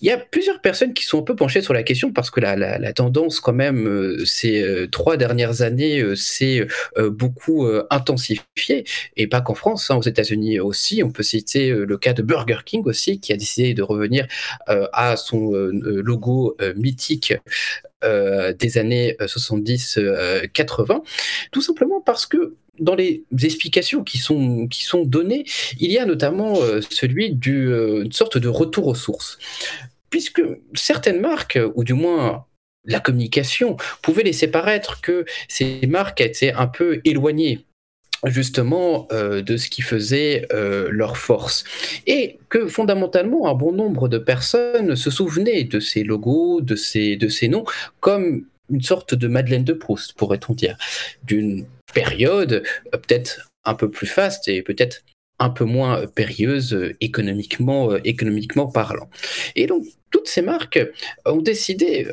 Il y a plusieurs personnes qui sont un peu penchées sur la question parce que la, tendance quand même euh, ces euh, trois dernières années s'est beaucoup intensifiée et pas qu'en France, hein, aux États-Unis aussi. On peut citer le cas de Burger King aussi qui a décidé de revenir à son logo mythique des années 70-80, tout simplement parce que dans les explications qui sont, données, il y a notamment euh, celui d'une euh, sorte de retour aux sources. Puisque certaines marques, ou du moins la communication, pouvaient laisser paraître que ces marques étaient un peu éloignées justement euh, de ce qui faisait leur force. Et que fondamentalement, un bon nombre de personnes se souvenaient de ces logos, de ces noms, comme une sorte de Madeleine de Proust, pourrait-on dire, d'une période euh, peut-être un peu plus faste et peut-être un peu moins euh, périlleuse euh, économiquement, euh, économiquement parlant. Et donc, toutes ces marques ont décidé,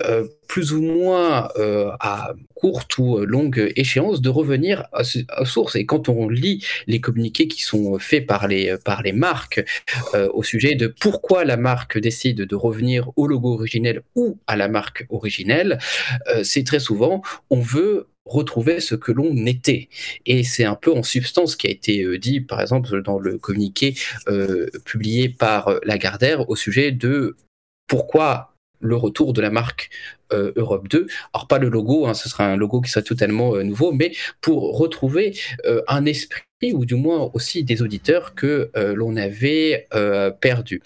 plus ou moins à courte ou longue échéance, de revenir à, à source. Et quand on lit les communiqués qui sont faits par les, par les marques au sujet de pourquoi la marque décide de revenir au logo originel ou à la marque originelle, c'est très souvent on veut retrouver ce que l'on était. Et c'est un peu en substance ce qui a été euh, dit, par exemple, dans le communiqué euh, publié par euh, Lagardère au sujet de pourquoi le retour de la marque euh, Europe 2. Alors pas le logo, hein, ce sera un logo qui sera totalement euh, nouveau, mais pour retrouver euh, un esprit ou du moins aussi des auditeurs que l'on avait perdu.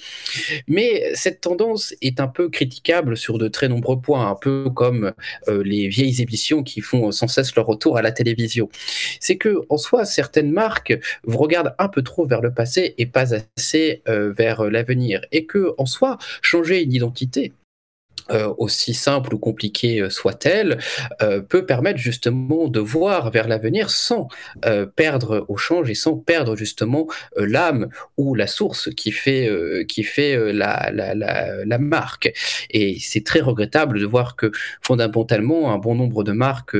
Mais cette tendance est un peu critiquable sur de très nombreux points, un peu comme les vieilles émissions qui font sans cesse leur retour à la télévision. C'est que en soi, certaines marques regardent un peu trop vers le passé et pas assez vers l'avenir, et que en soi, changer une identité euh, aussi simple ou compliquée euh, soit-elle, euh, peut permettre justement de voir vers l'avenir sans euh, perdre au change et sans perdre justement euh, l'âme ou la source qui fait, euh, qui fait la, la, la, la marque. Et c'est très regrettable de voir que fondamentalement un bon nombre de marques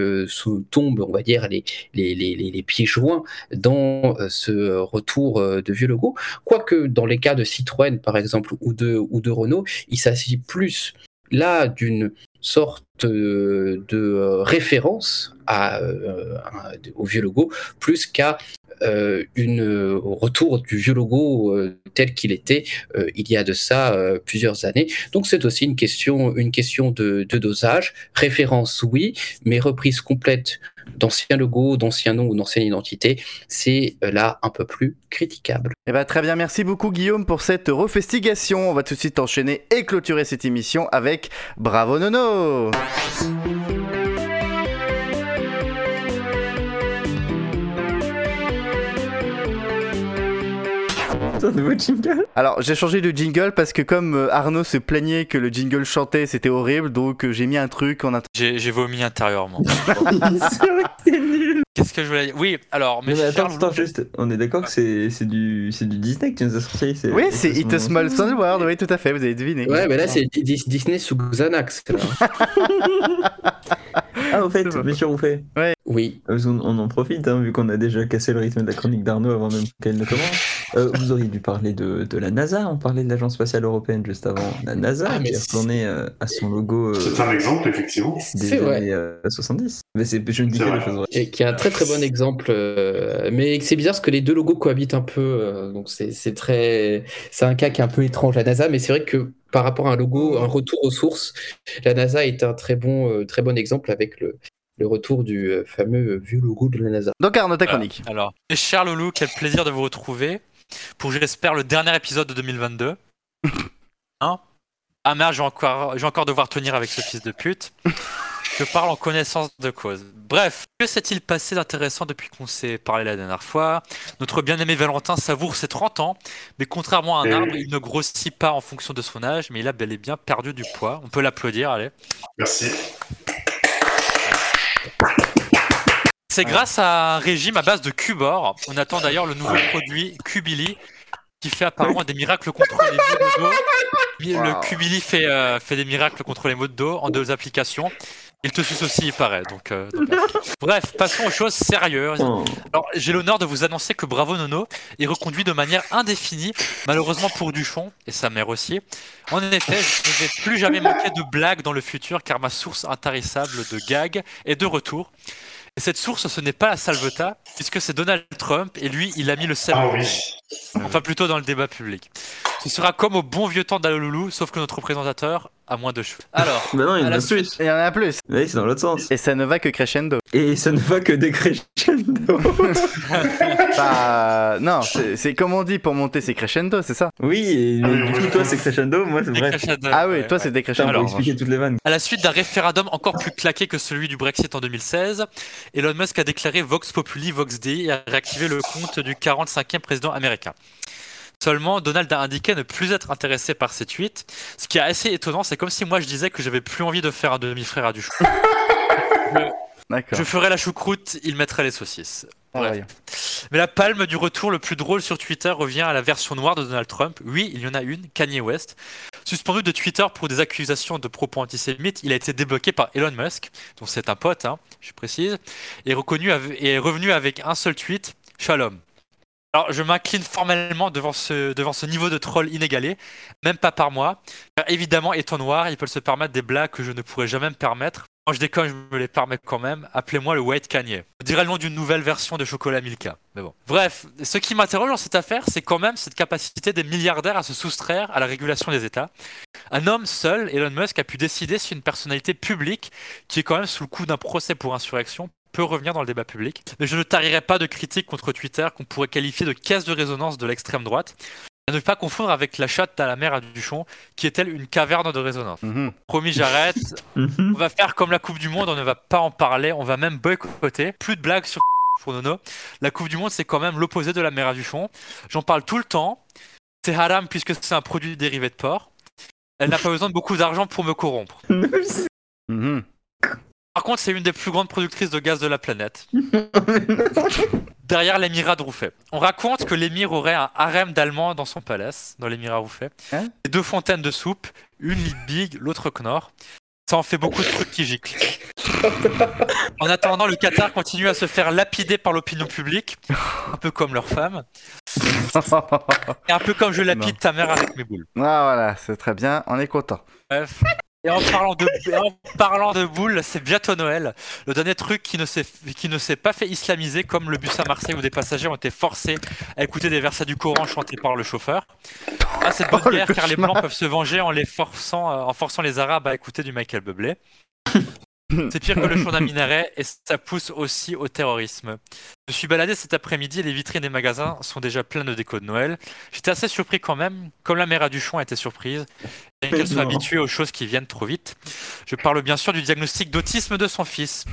tombent, on va dire, les, les, les, les, pieds joints dans ce retour de vieux logos. Quoique dans les cas de Citroën par exemple ou de, ou de Renault, il s'agit plus là d'une sorte euh, de euh, référence euh, au vieux logo plus qu'à euh, une retour du vieux logo tel qu'il était il y a de ça plusieurs années. Donc c'est aussi une question une question de dosage. Référence oui, mais reprise complète d'anciens logos, d'anciens noms ou d'ancienne identité, c'est euh, là un peu plus critiquable. Eh ben, très bien, merci beaucoup Guillaume pour cette refestigation. On va tout de suite enchaîner et clôturer cette émission avec Bravo Nono un nouveau jingle Alors j'ai changé de jingle parce que comme euh, Arnaud se plaignait que le jingle chantait, c'était horrible, donc euh, j'ai mis un truc en J'ai j'ai vomi intérieurement. C'est nul Qu'est-ce que je voulais dire? Oui, alors, mais attends, attends, juste, on est d'accord que c'est c'est du, c'est du Disney que tu nous as sorti c'est- Oui, c'est ce It a Small. Sun World, oui tout à fait, vous avez deviné. Ouais, mais là c'est Dis- Disney sous Xanax. Ah, au fait, sûr, on fait. Oui. On, on en profite, hein, vu qu'on a déjà cassé le rythme de la chronique d'Arnaud avant même qu'elle ne commence. Euh, vous auriez dû parler de, de la NASA, on parlait de l'Agence spatiale européenne juste avant. La NASA Ah, qui est c'est- retournée euh, à son logo euh, C'est un exemple, effectivement. des C'est vrai. années euh, 70. Mais c'est, je ne dis vrai. les choses vraies. Et qui est un très très bon exemple. euh, mais c'est bizarre parce que les deux logos cohabitent un peu. euh, donc c'est c'est très. C'est un cas qui est un peu étrange, la NASA. Mais c'est vrai que par rapport à un logo, un retour aux sources, la NASA est un très bon, euh, très bon exemple avec le, le retour du euh, fameux euh, vieux logo de la NASA. Donc Arnaud, ta chronique. Alors, mes chers loulous, quel plaisir de vous retrouver pour, j'espère, le dernier épisode de 2022. Hein? Ah merde, je vais, encore, je vais encore devoir tenir avec ce fils de pute. Je parle en connaissance de cause. Bref, que s'est-il passé d'intéressant depuis qu'on s'est parlé la dernière fois? Notre bien-aimé Valentin savoure ses 30 ans, mais contrairement à un arbre, il ne grossit pas en fonction de son âge, mais il a bel et bien perdu du poids. On peut l'applaudir, allez. Merci. C'est grâce à un régime à base de Cubor. On attend d'ailleurs le nouveau produit Cubili qui fait apparemment des miracles contre les maux de dos. Le. Cubili fait, euh, fait des miracles contre les maux de dos en deux applications. Il te suce aussi, il paraît. Donc, euh, donc, Bref, passons aux choses sérieuses. Oh. Alors, j'ai l'honneur de vous annoncer que Bravo Nono est reconduit de manière indéfinie, malheureusement pour Duchon et sa mère aussi. En effet, je ne vais plus jamais manquer de blagues dans le futur car ma source intarissable de gags est de retour. Et cette source, ce n'est pas la Salveta, puisque c'est Donald Trump et lui, il a mis le sel. Ah oui. Enfin, plutôt dans le débat public. Ce sera comme au bon vieux temps d'Aloloulou, sauf que notre présentateur a moins de cheveux. Alors, Bah non, il y en a plus. Il y en a plus. Oui, c'est dans l'autre sens. Et ça ne va que crescendo. Et ça ne va que décrescendo. Bah, non, c'est comme on dit pour monter, c'est crescendo, c'est ça? Oui, et Ah oui, du coup, toi, c'est crescendo, moi, c'est vrai. Ah oui, ouais, toi ouais. c'est décrescendo. en expliquer toutes les vannes. À la suite d'un référendum encore plus claqué que celui du Brexit en 2016, Elon Musk a déclaré Vox Populi, Vox Dei et a réactivé le compte du 45e président américain. Seulement, Donald a indiqué ne plus être intéressé par ces tweets. Ce qui est assez étonnant, c'est comme si moi je disais que j'avais plus envie de faire un demi-frère à Duchon. D'accord. Je ferais la choucroute, il mettrait les saucisses. Ah. Mais la palme du retour le plus drôle sur Twitter revient à la version noire de Donald Trump. Oui, il y en a une, Kanye West. Suspendu de Twitter pour des accusations de propos antisémites, il a été débloqué par Elon Musk, dont c'est un pote, hein, je précise, et, reconnu av- et est revenu avec un seul tweet Shalom. Alors, je m'incline formellement devant ce, niveau de troll inégalé, même pas par moi, évidemment, étant noir, il peut se permettre des blagues que je ne pourrais jamais me permettre. Quand je déconne, je me les permets quand même. Appelez-moi le White Kanye. Je dirais le nom d'une nouvelle version de chocolat Milka. Mais bon. Bref, ce qui m'interroge dans cette affaire, c'est quand même cette capacité des milliardaires à se soustraire à la régulation des États. Un homme seul, Elon Musk, a pu décider si une personnalité publique, qui est quand même sous le coup d'un procès pour insurrection, peut revenir dans le débat public. Mais je ne tarirai pas de critiques contre Twitter qu'on pourrait qualifier de caisse de résonance de l'extrême droite. À ne pas confondre avec la chatte à la mer à Duchon, qui est-elle une caverne de résonance? Mhm. Promis, j'arrête. Mhm. On va faire comme la Coupe du Monde, on ne va pas en parler, on va même boycotter. Plus de blagues sur pour Nono. La Coupe du Monde, c'est quand même l'opposé de la mer à Duchon. J'en parle tout le temps. C'est haram puisque c'est un produit dérivé de porc. Elle n'a pas besoin de beaucoup d'argent pour me corrompre. Mhm. Par contre, c'est une des plus grandes productrices de gaz de la planète. Derrière l'émirat de Rouffet. On raconte que l'émir aurait un harem d'Allemands dans son palace, dans l'émirat Rouffet. Hein Et deux fontaines de soupe, une Lidbig, l'autre Knorr. Ça en fait beaucoup de trucs qui giclent. En attendant, le Qatar continue à se faire lapider par l'opinion publique, un peu comme leurs femmes, et un peu comme je lapide ta mère avec mes boules. Ah voilà, c'est très bien, on est content. Bref. Et en parlant de, et en parlant de boules, c'est bientôt Noël. Le dernier truc qui ne s'est qui ne s'est pas fait islamiser, comme le bus à Marseille où des passagers ont été forcés à écouter des versets du Coran chantés par le chauffeur. Ah, c'est de bonne Oh, le guerre car les. Blancs peuvent se venger en les forçant, euh, en forçant les Arabes à écouter du Michael Bublé. C'est pire que le chant d'un minaret et ça pousse aussi au terrorisme. Je suis baladé cet après-midi et les vitrines des magasins sont déjà pleines de déco de Noël. J'étais assez surpris quand même, comme la mère à Duchon était surprise, et qu'elle soit habituée aux choses qui viennent trop vite. Je parle bien sûr du diagnostic d'autisme de son fils.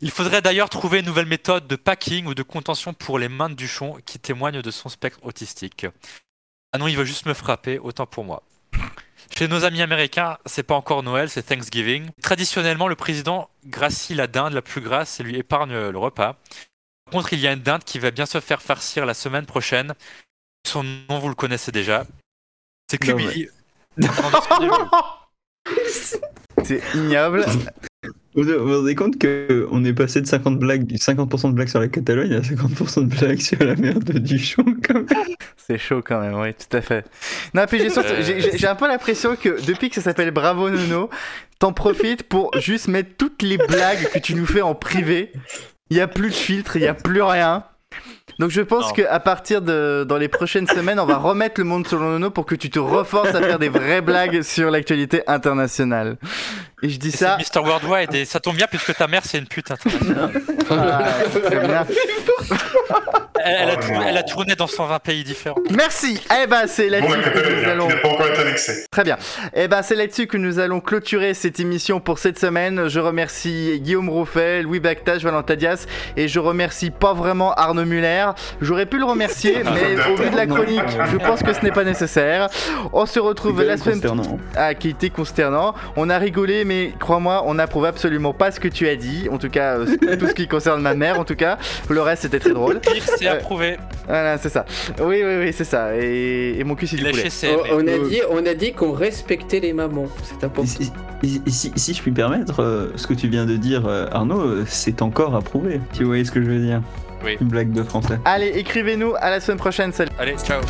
Il faudrait d'ailleurs trouver une nouvelle méthode de packing ou de contention pour les mains de Duchon qui témoigne de son spectre autistique. Ah non, il veut juste me frapper, autant pour moi. Chez nos amis américains, c'est pas encore Noël, c'est Thanksgiving. Traditionnellement, le président gracie la dinde la plus grasse et lui épargne le repas. Par contre, il y a une dinde qui va bien se faire farcir la semaine prochaine. Son nom, vous le connaissez déjà. C'est mais c'est- ignoble. Vous vous rendez compte qu'on est passé de 50 blagues, 50% de blagues sur la Catalogne à 50% de blagues sur la merde de même. C'est chaud quand même, oui, tout à fait. Non, puis j'ai surtout- j'ai- j'ai j'ai un peu l'impression que depuis que ça s'appelle Bravo Nono, t'en profites pour juste mettre toutes les blagues que tu nous fais en privé. Il y a plus de filtre, il y a plus rien. Donc je pense Non. qu'à partir de dans les prochaines semaines, on va remettre le monde selon Nono pour que tu te reforces à faire des vraies blagues sur l'actualité internationale. Et je dis Et ça. C'est Mr. Worldwide et ça tombe bien puisque ta mère c'est une pute internationale. Ah, bien. Elle, elle a Oh, tourné, non. elle a tourné dans 120 pays différents. Merci. Eh ben c'est là-dessus la que nous allons. pas encore été. Très bien. Eh ben, c'est là-dessus que nous allons clôturer cette émission pour cette semaine. Je remercie Guillaume Rouffet, Louis Bactage, Valentin Dias et je remercie pas vraiment Arnaud Muller. J'aurais pu le remercier, mais au vu de la chronique, je pense que ce n'est pas nécessaire. On se retrouve la semaine ah, qui était consternant. On a rigolé, mais crois-moi, on n'approuve absolument pas ce que tu as dit. En tout cas, euh, tout ce qui concerne ma mère, en tout cas. Le reste, c'était très drôle. Pire, c'est Euh, approuvé. Voilà, c'est ça. Oui, oui, oui, c'est ça. Et, et mon cul, c'est du poulet. On, on a dit, on a dit qu'on respectait les mamans. C'est important. Si, si- si- si je puis me permettre, euh, ce que tu viens de dire, euh, Arnaud, c'est encore approuvé. Tu voyez ce que je veux dire? Oui. Une blague de français. Allez, écrivez-nous. À la semaine prochaine. Salut. Allez, ciao.